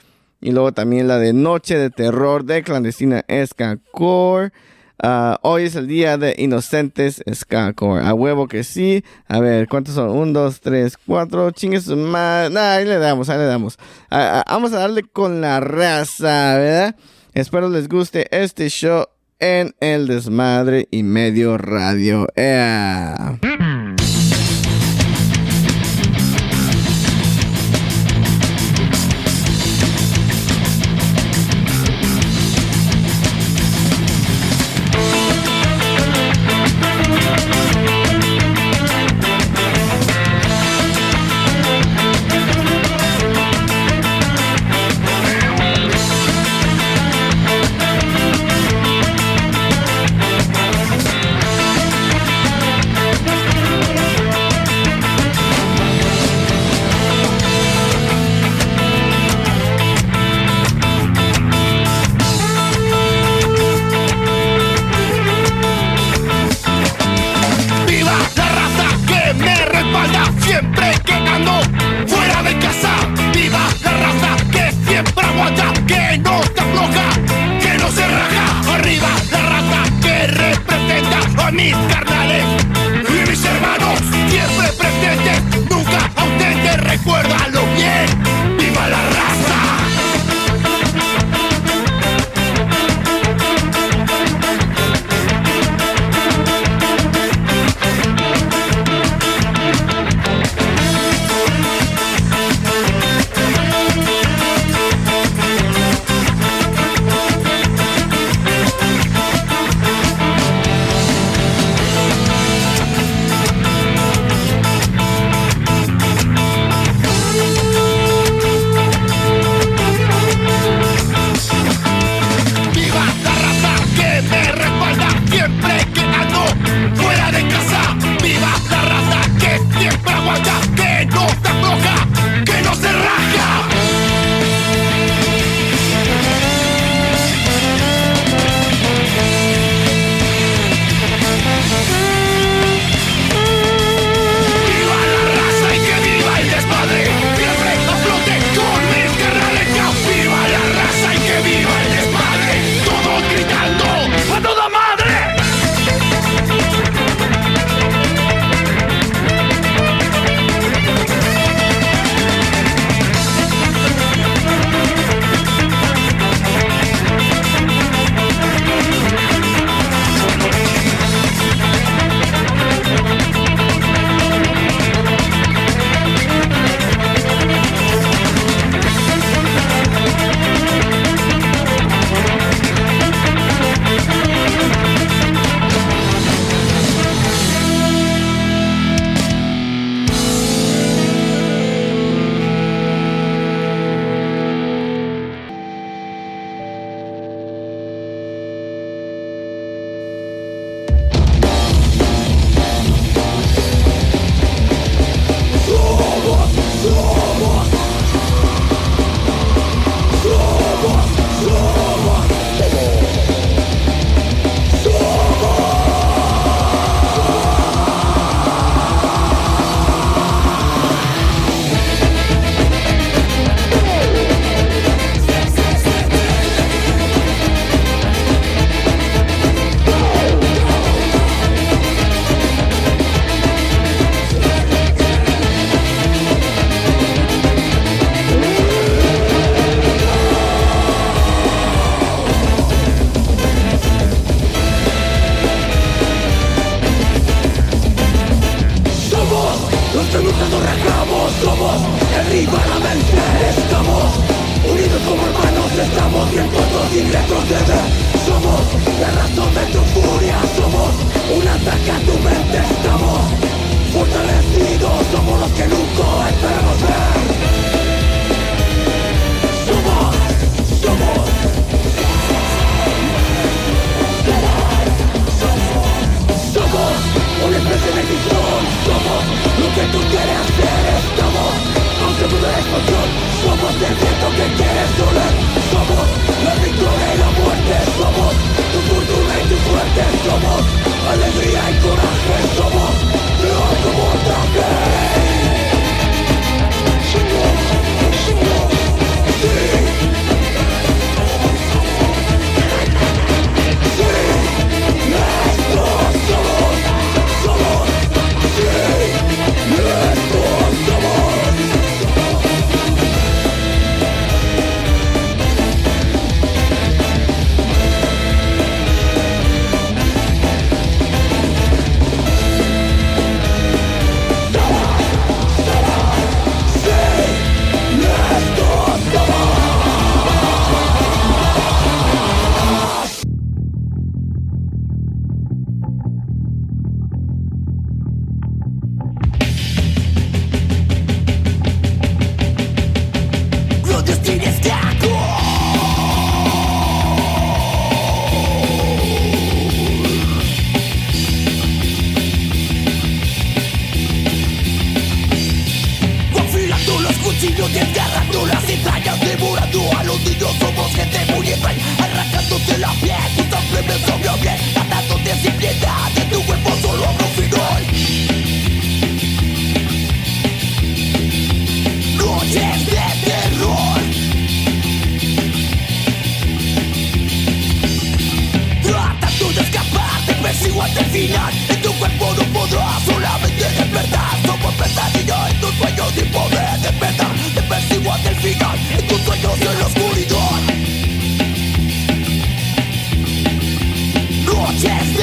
Y luego también la de Noche de Terror de Clandestina Escacor. Ah, hoy es el día de Inocentes Escacor. A huevo que sí. A ver, ¿cuántos son? Un, dos, tres, cuatro. Chingues más. Nah, ahí le damos, ahí le damos. Ah, ah, vamos a darle con la raza, ¿verdad? Espero les guste este show en el desmadre y medio radio. ¡Ea!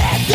Noches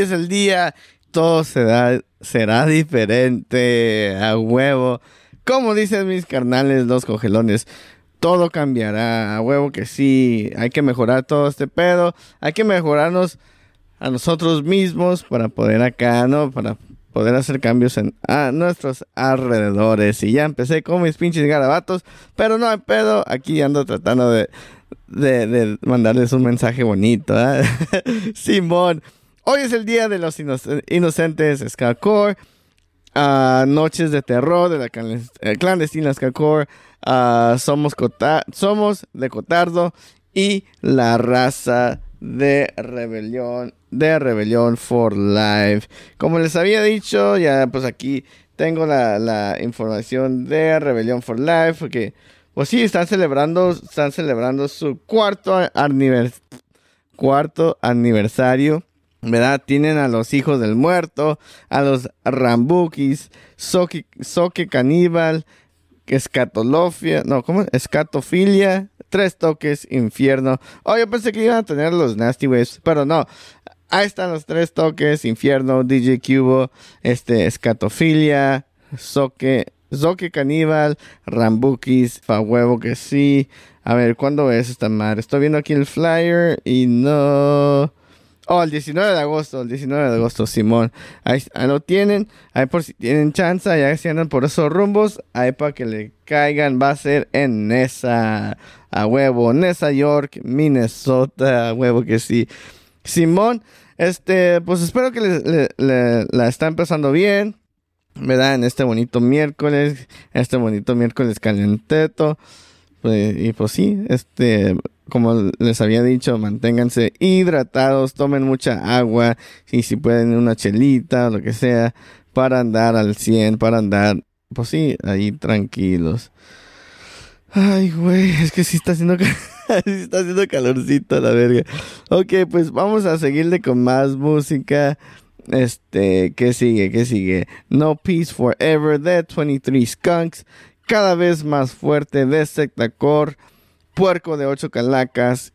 es el día, todo será, será diferente, a huevo. Como dicen mis carnales, los cogelones, todo cambiará, a huevo que sí. Hay que mejorar todo este pedo, hay que mejorarnos a nosotros mismos para poder acá, ¿no? Para poder hacer cambios en a nuestros alrededores. Y ya empecé con mis pinches garabatos, pero no hay pedo, aquí ando tratando de, de, mandarles un mensaje bonito, ¿eh? (laughs) Simón, hoy es el día de los inoc- inocentes Skakor. ah, noches de terror de la eh, clandestina Skakor. ah, somos, somos de Cotardo y la raza de rebelión de rebelión for life como les había dicho ya pues aquí tengo la, la información de rebelión for life porque pues sí están celebrando están celebrando su cuarto anivers- cuarto aniversario ¿verdad? Tienen a los hijos del muerto, a los Rambukis, Soke, Soke Caníbal, Escatolofia, no, ¿cómo? Escatofilia, Tres Toques, Infierno. Oh, yo pensé que iban a tener los Nasty Waves, pero no. Ahí están los Tres Toques, Infierno, DJ Cubo, este, Escatofilia, Soke, Soke Caníbal, Rambukis, Fa Huevo que sí. A ver, ¿cuándo es esta madre? Estoy viendo aquí el flyer y no... Oh, el 19 de agosto, el 19 de agosto, Simón. Ahí, ahí lo tienen. Ahí por si tienen chance, ya si andan por esos rumbos, ahí para que le caigan, va a ser en Nesa, a huevo, Nesa York, Minnesota, a huevo que sí. Simón, este, pues espero que le, la está empezando bien, ¿verdad? En este bonito miércoles, este bonito miércoles calenteto. Pues, y pues sí, este, como les había dicho, manténganse hidratados, tomen mucha agua y si pueden una chelita lo que sea para andar al 100, para andar, pues sí, ahí tranquilos. Ay, güey, es que sí está haciendo, (laughs) está haciendo calorcito la verga. Ok, pues vamos a seguirle con más música. Este, ¿qué sigue? ¿Qué sigue? No Peace Forever de 23 Skunks. Cada vez más fuerte de Sectacor. Puerco de 8 calacas.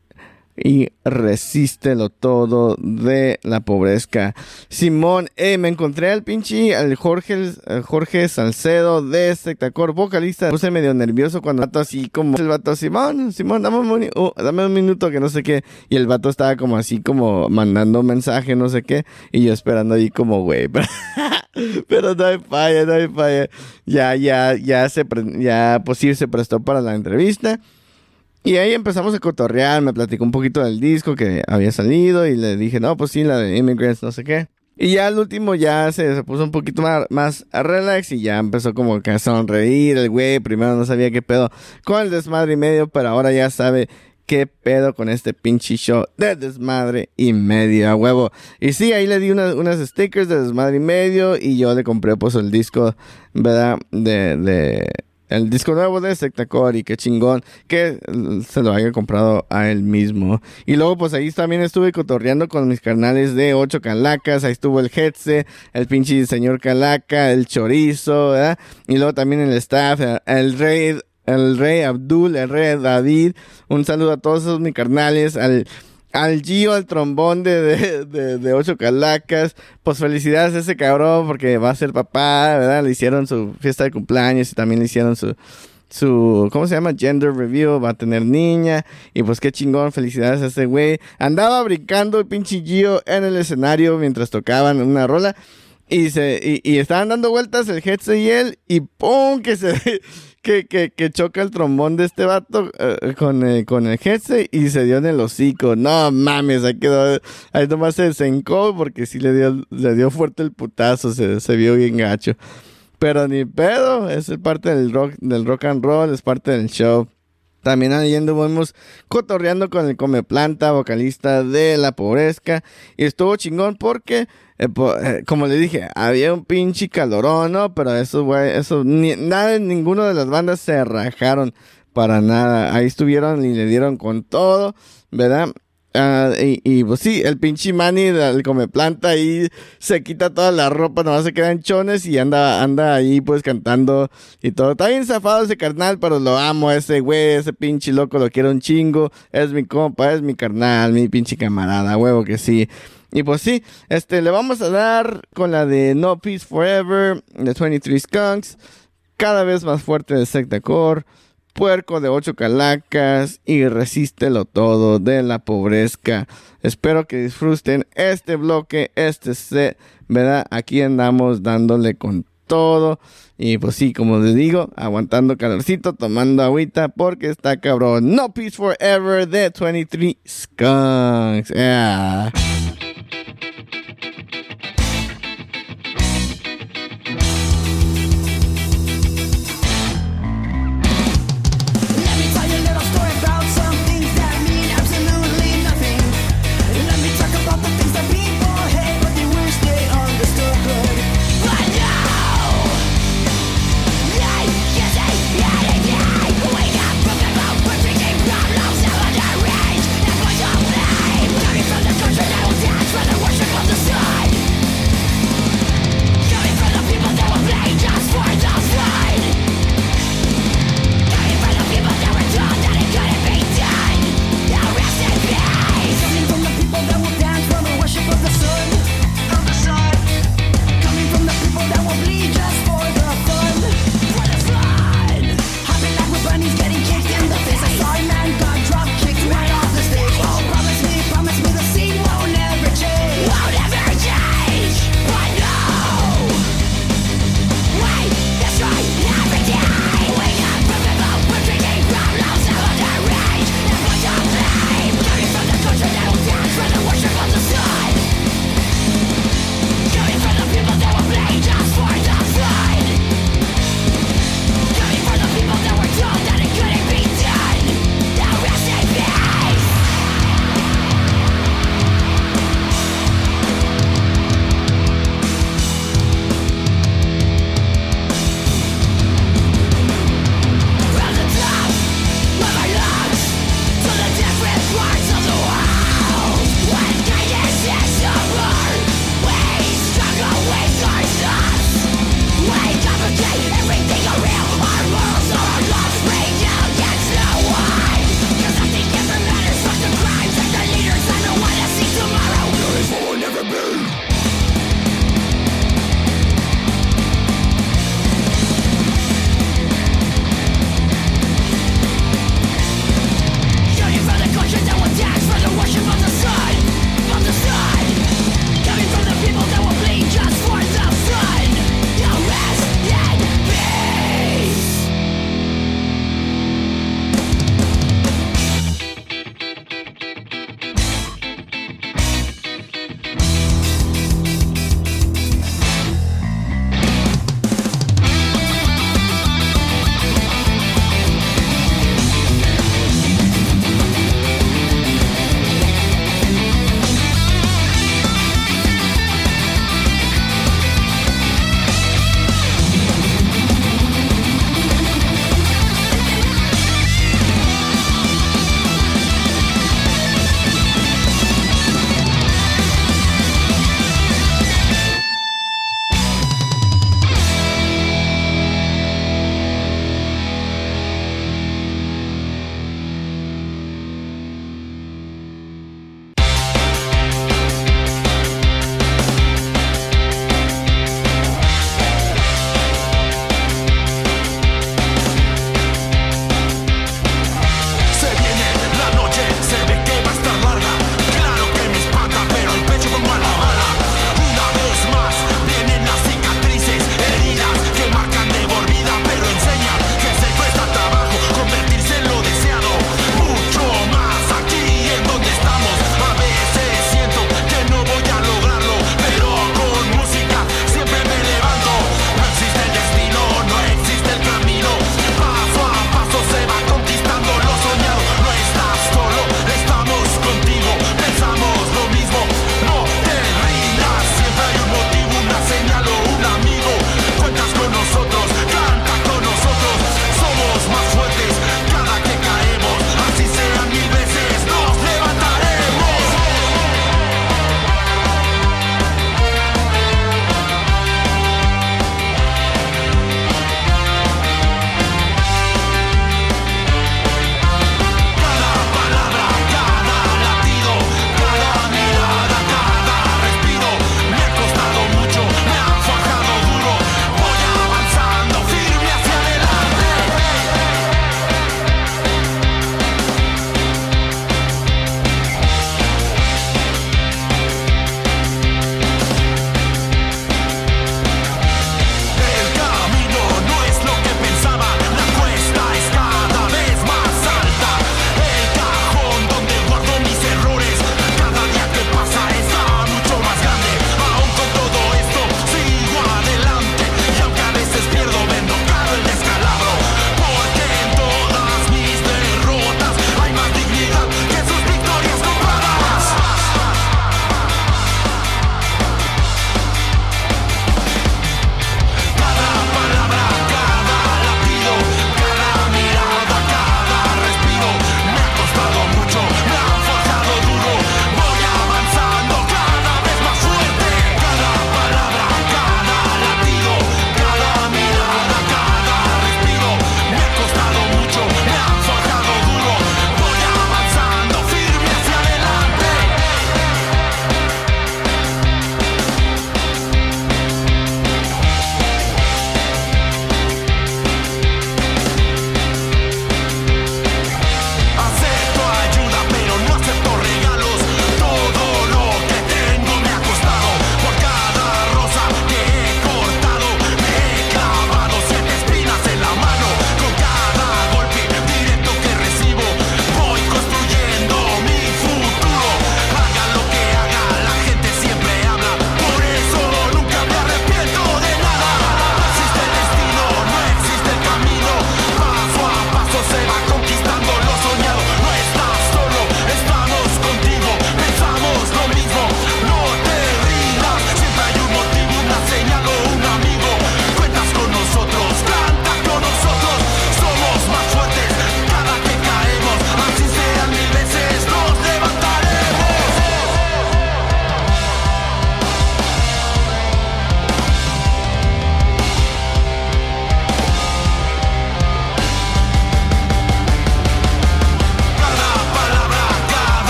Y resístelo todo de la pobreza. Simón, eh, me encontré al pinche, al Jorge, al Jorge Salcedo de Sectacor, vocalista. Puse medio nervioso cuando el vato así como, el vato, Simón, Simón, dame un, oh, dame un minuto que no sé qué. Y el vato estaba como así como mandando un mensaje, no sé qué. Y yo esperando ahí como, güey, (laughs) pero no hay falla, no hay falla. Ya, ya, ya se, ya, pues sí, se prestó para la entrevista. Y ahí empezamos a cotorrear, me platicó un poquito del disco que había salido y le dije, no, pues sí, la de Immigrants, no sé qué. Y ya al último ya se, puso un poquito más, más relax y ya empezó como que a sonreír el güey. Primero no sabía qué pedo con el desmadre y medio, pero ahora ya sabe qué pedo con este pinche show de desmadre y medio a huevo. Y sí, ahí le di unas, unas stickers de desmadre y medio y yo le compré pues el disco, ¿verdad? De, el disco nuevo de Sectacor y qué chingón que se lo haya comprado a él mismo. Y luego pues ahí también estuve cotorreando con mis carnales de ocho calacas, ahí estuvo el Hetze, el pinche señor calaca, el chorizo, ¿verdad? Y luego también el staff, el, rey, el rey Abdul, el rey David, un saludo a todos mis carnales, al al Gio, al trombón de, de, de, ocho calacas. Pues felicidades a ese cabrón porque va a ser papá, ¿verdad? Le hicieron su fiesta de cumpleaños y también le hicieron su, su, ¿cómo se llama? Gender review, va a tener niña. Y pues qué chingón, felicidades a ese güey. Andaba brincando el pinche Gio en el escenario mientras tocaban una rola. Y se, y, y estaban dando vueltas el headset y él, y ¡pum! que se, que, que, que choca el trombón de este vato eh, con, eh, con el headset y se dio en el hocico. No mames, ahí quedó, ahí nomás se desencó porque sí le dio, le dio fuerte el putazo, se, se vio bien gacho. Pero ni pedo, es parte del rock, del rock and roll, es parte del show. También ahí anduvimos cotorreando con el Come Planta, vocalista de La Pobrezca. Y estuvo chingón porque, eh, eh, como le dije, había un pinche calorón, ¿no? Pero eso, güey, eso, ni, nada, ninguna de las bandas se rajaron para nada. Ahí estuvieron y le dieron con todo, ¿verdad? Ah, y, pues sí, el pinche Manny, el come planta ahí se quita toda la ropa, nomás se quedan chones y anda, anda ahí pues cantando y todo. Está bien zafado ese carnal, pero lo amo ese güey, ese pinche loco, lo quiero un chingo. Es mi compa, es mi carnal, mi pinche camarada, huevo que sí. Y pues sí, este, le vamos a dar con la de No Peace Forever, de 23 Skunks, cada vez más fuerte de Sectacore. Puerco de ocho calacas y resístelo todo de la pobrezca. Espero que disfruten este bloque, este set, ¿verdad? Aquí andamos dándole con todo. Y pues sí, como les digo, aguantando calorcito, tomando agüita, porque está cabrón. No Peace Forever de 23 Skunks.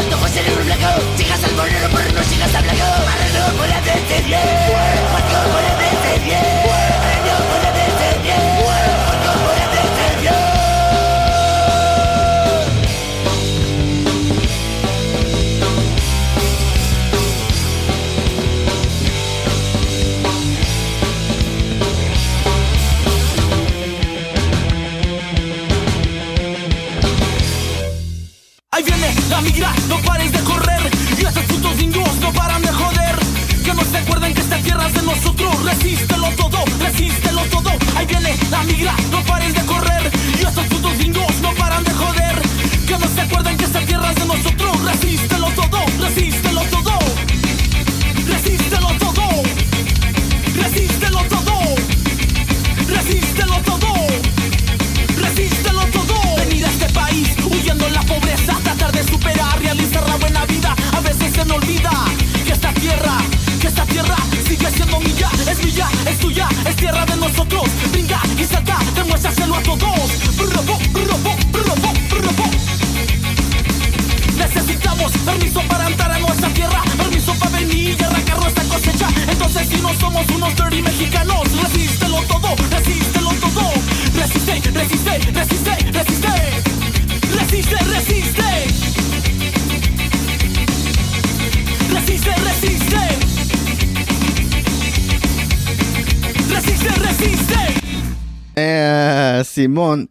Montando el ojo cerebro blanco Chicas al moreno pero no chicas al blanco Para no poder decir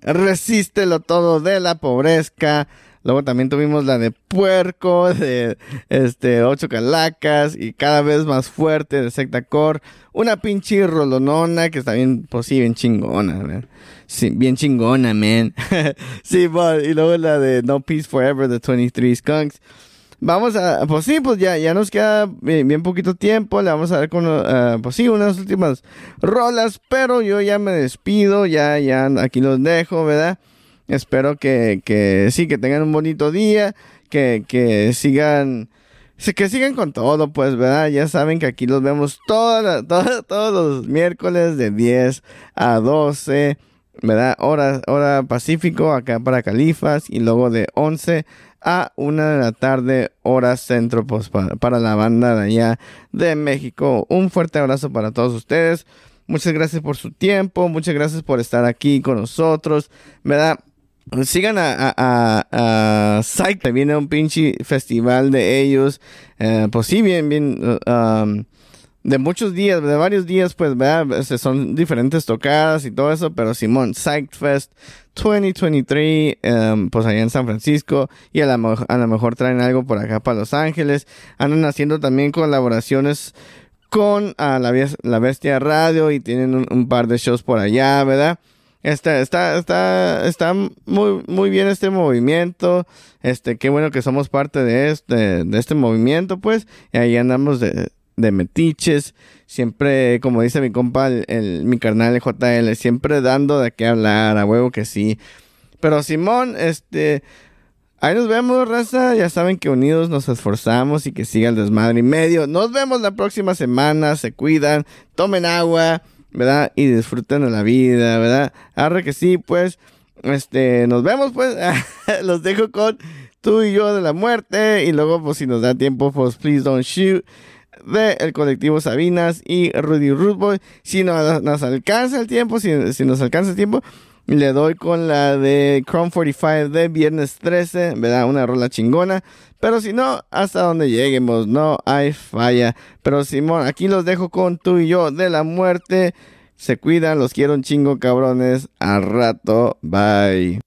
Resístelo todo de la pobreza. Luego también tuvimos la de puerco, de este, ocho calacas y cada vez más fuerte de sectacor. Una pinche rolonona que está bien, pues sí, bien chingona. Sí, bien chingona, man. (laughs) Simón, y luego la de No Peace Forever de 23 Skunks. Vamos a, pues sí, pues ya, ya nos queda bien, bien poquito tiempo. Le vamos a dar con, ah, pues sí, unas últimas rolas. Pero yo ya me despido, ya, ya aquí los dejo, ¿verdad? Espero que, que sí, que tengan un bonito día, que, que sigan, que sigan con todo, pues, ¿verdad? Ya saben que aquí los vemos toda (laughs) toda- todos los miércoles de 10 a 12, ¿verdad? Hora, hora Pacífico, acá para Califas, y luego de 11 a 1 de la tarde, hora centro, pues, para, para la banda de allá de México. Un fuerte abrazo para todos ustedes. Muchas gracias por su tiempo, muchas gracias por estar aquí con nosotros, ¿verdad? Sigan a, a, a, a Psych, viene un pinche festival de ellos. Eh, pues sí, bien, bien, uh, um, de muchos días, de varios días, pues, ¿verdad? Son diferentes tocadas y todo eso, pero Simón, Psych Fest 2023, em, pues allá en San Francisco, y a lo mo- a lo mejor traen algo por acá para Los Ángeles. Andan haciendo también colaboraciones con la, Bes- la Bestia Radio y tienen un, un par de shows por allá, ¿verdad? Está, está, está, está muy, muy bien este movimiento. Este, qué bueno que somos parte de este, de este movimiento, pues. Y ahí andamos de, de metiches. Siempre, como dice mi compa, el, mi carnal el JL, siempre dando de qué hablar, a huevo que sí. Pero Simón, este, ahí nos vemos, raza. Ya saben que unidos nos esforzamos y que siga el desmadre y medio. Nos vemos la próxima semana. Se cuidan, tomen agua, ¿verdad? Y disfruten de la vida, ¿verdad? Arre que sí, pues. Este, nos vemos, pues. (laughs) Los dejo con tú y yo de la muerte. Y luego, pues, si nos da tiempo, pues, please don't shoot. De el colectivo Sabinas y Rudy Rootboy. Si no, nos alcanza el tiempo, si, si nos alcanza el tiempo, le doy con la de Chrome 45 de viernes 13, ¿verdad? Una rola chingona. Pero si no, hasta donde lleguemos, no hay falla. Pero Simón, aquí los dejo con tú y yo de la muerte. Se cuidan, los quiero un chingo, cabrones. Al rato, bye.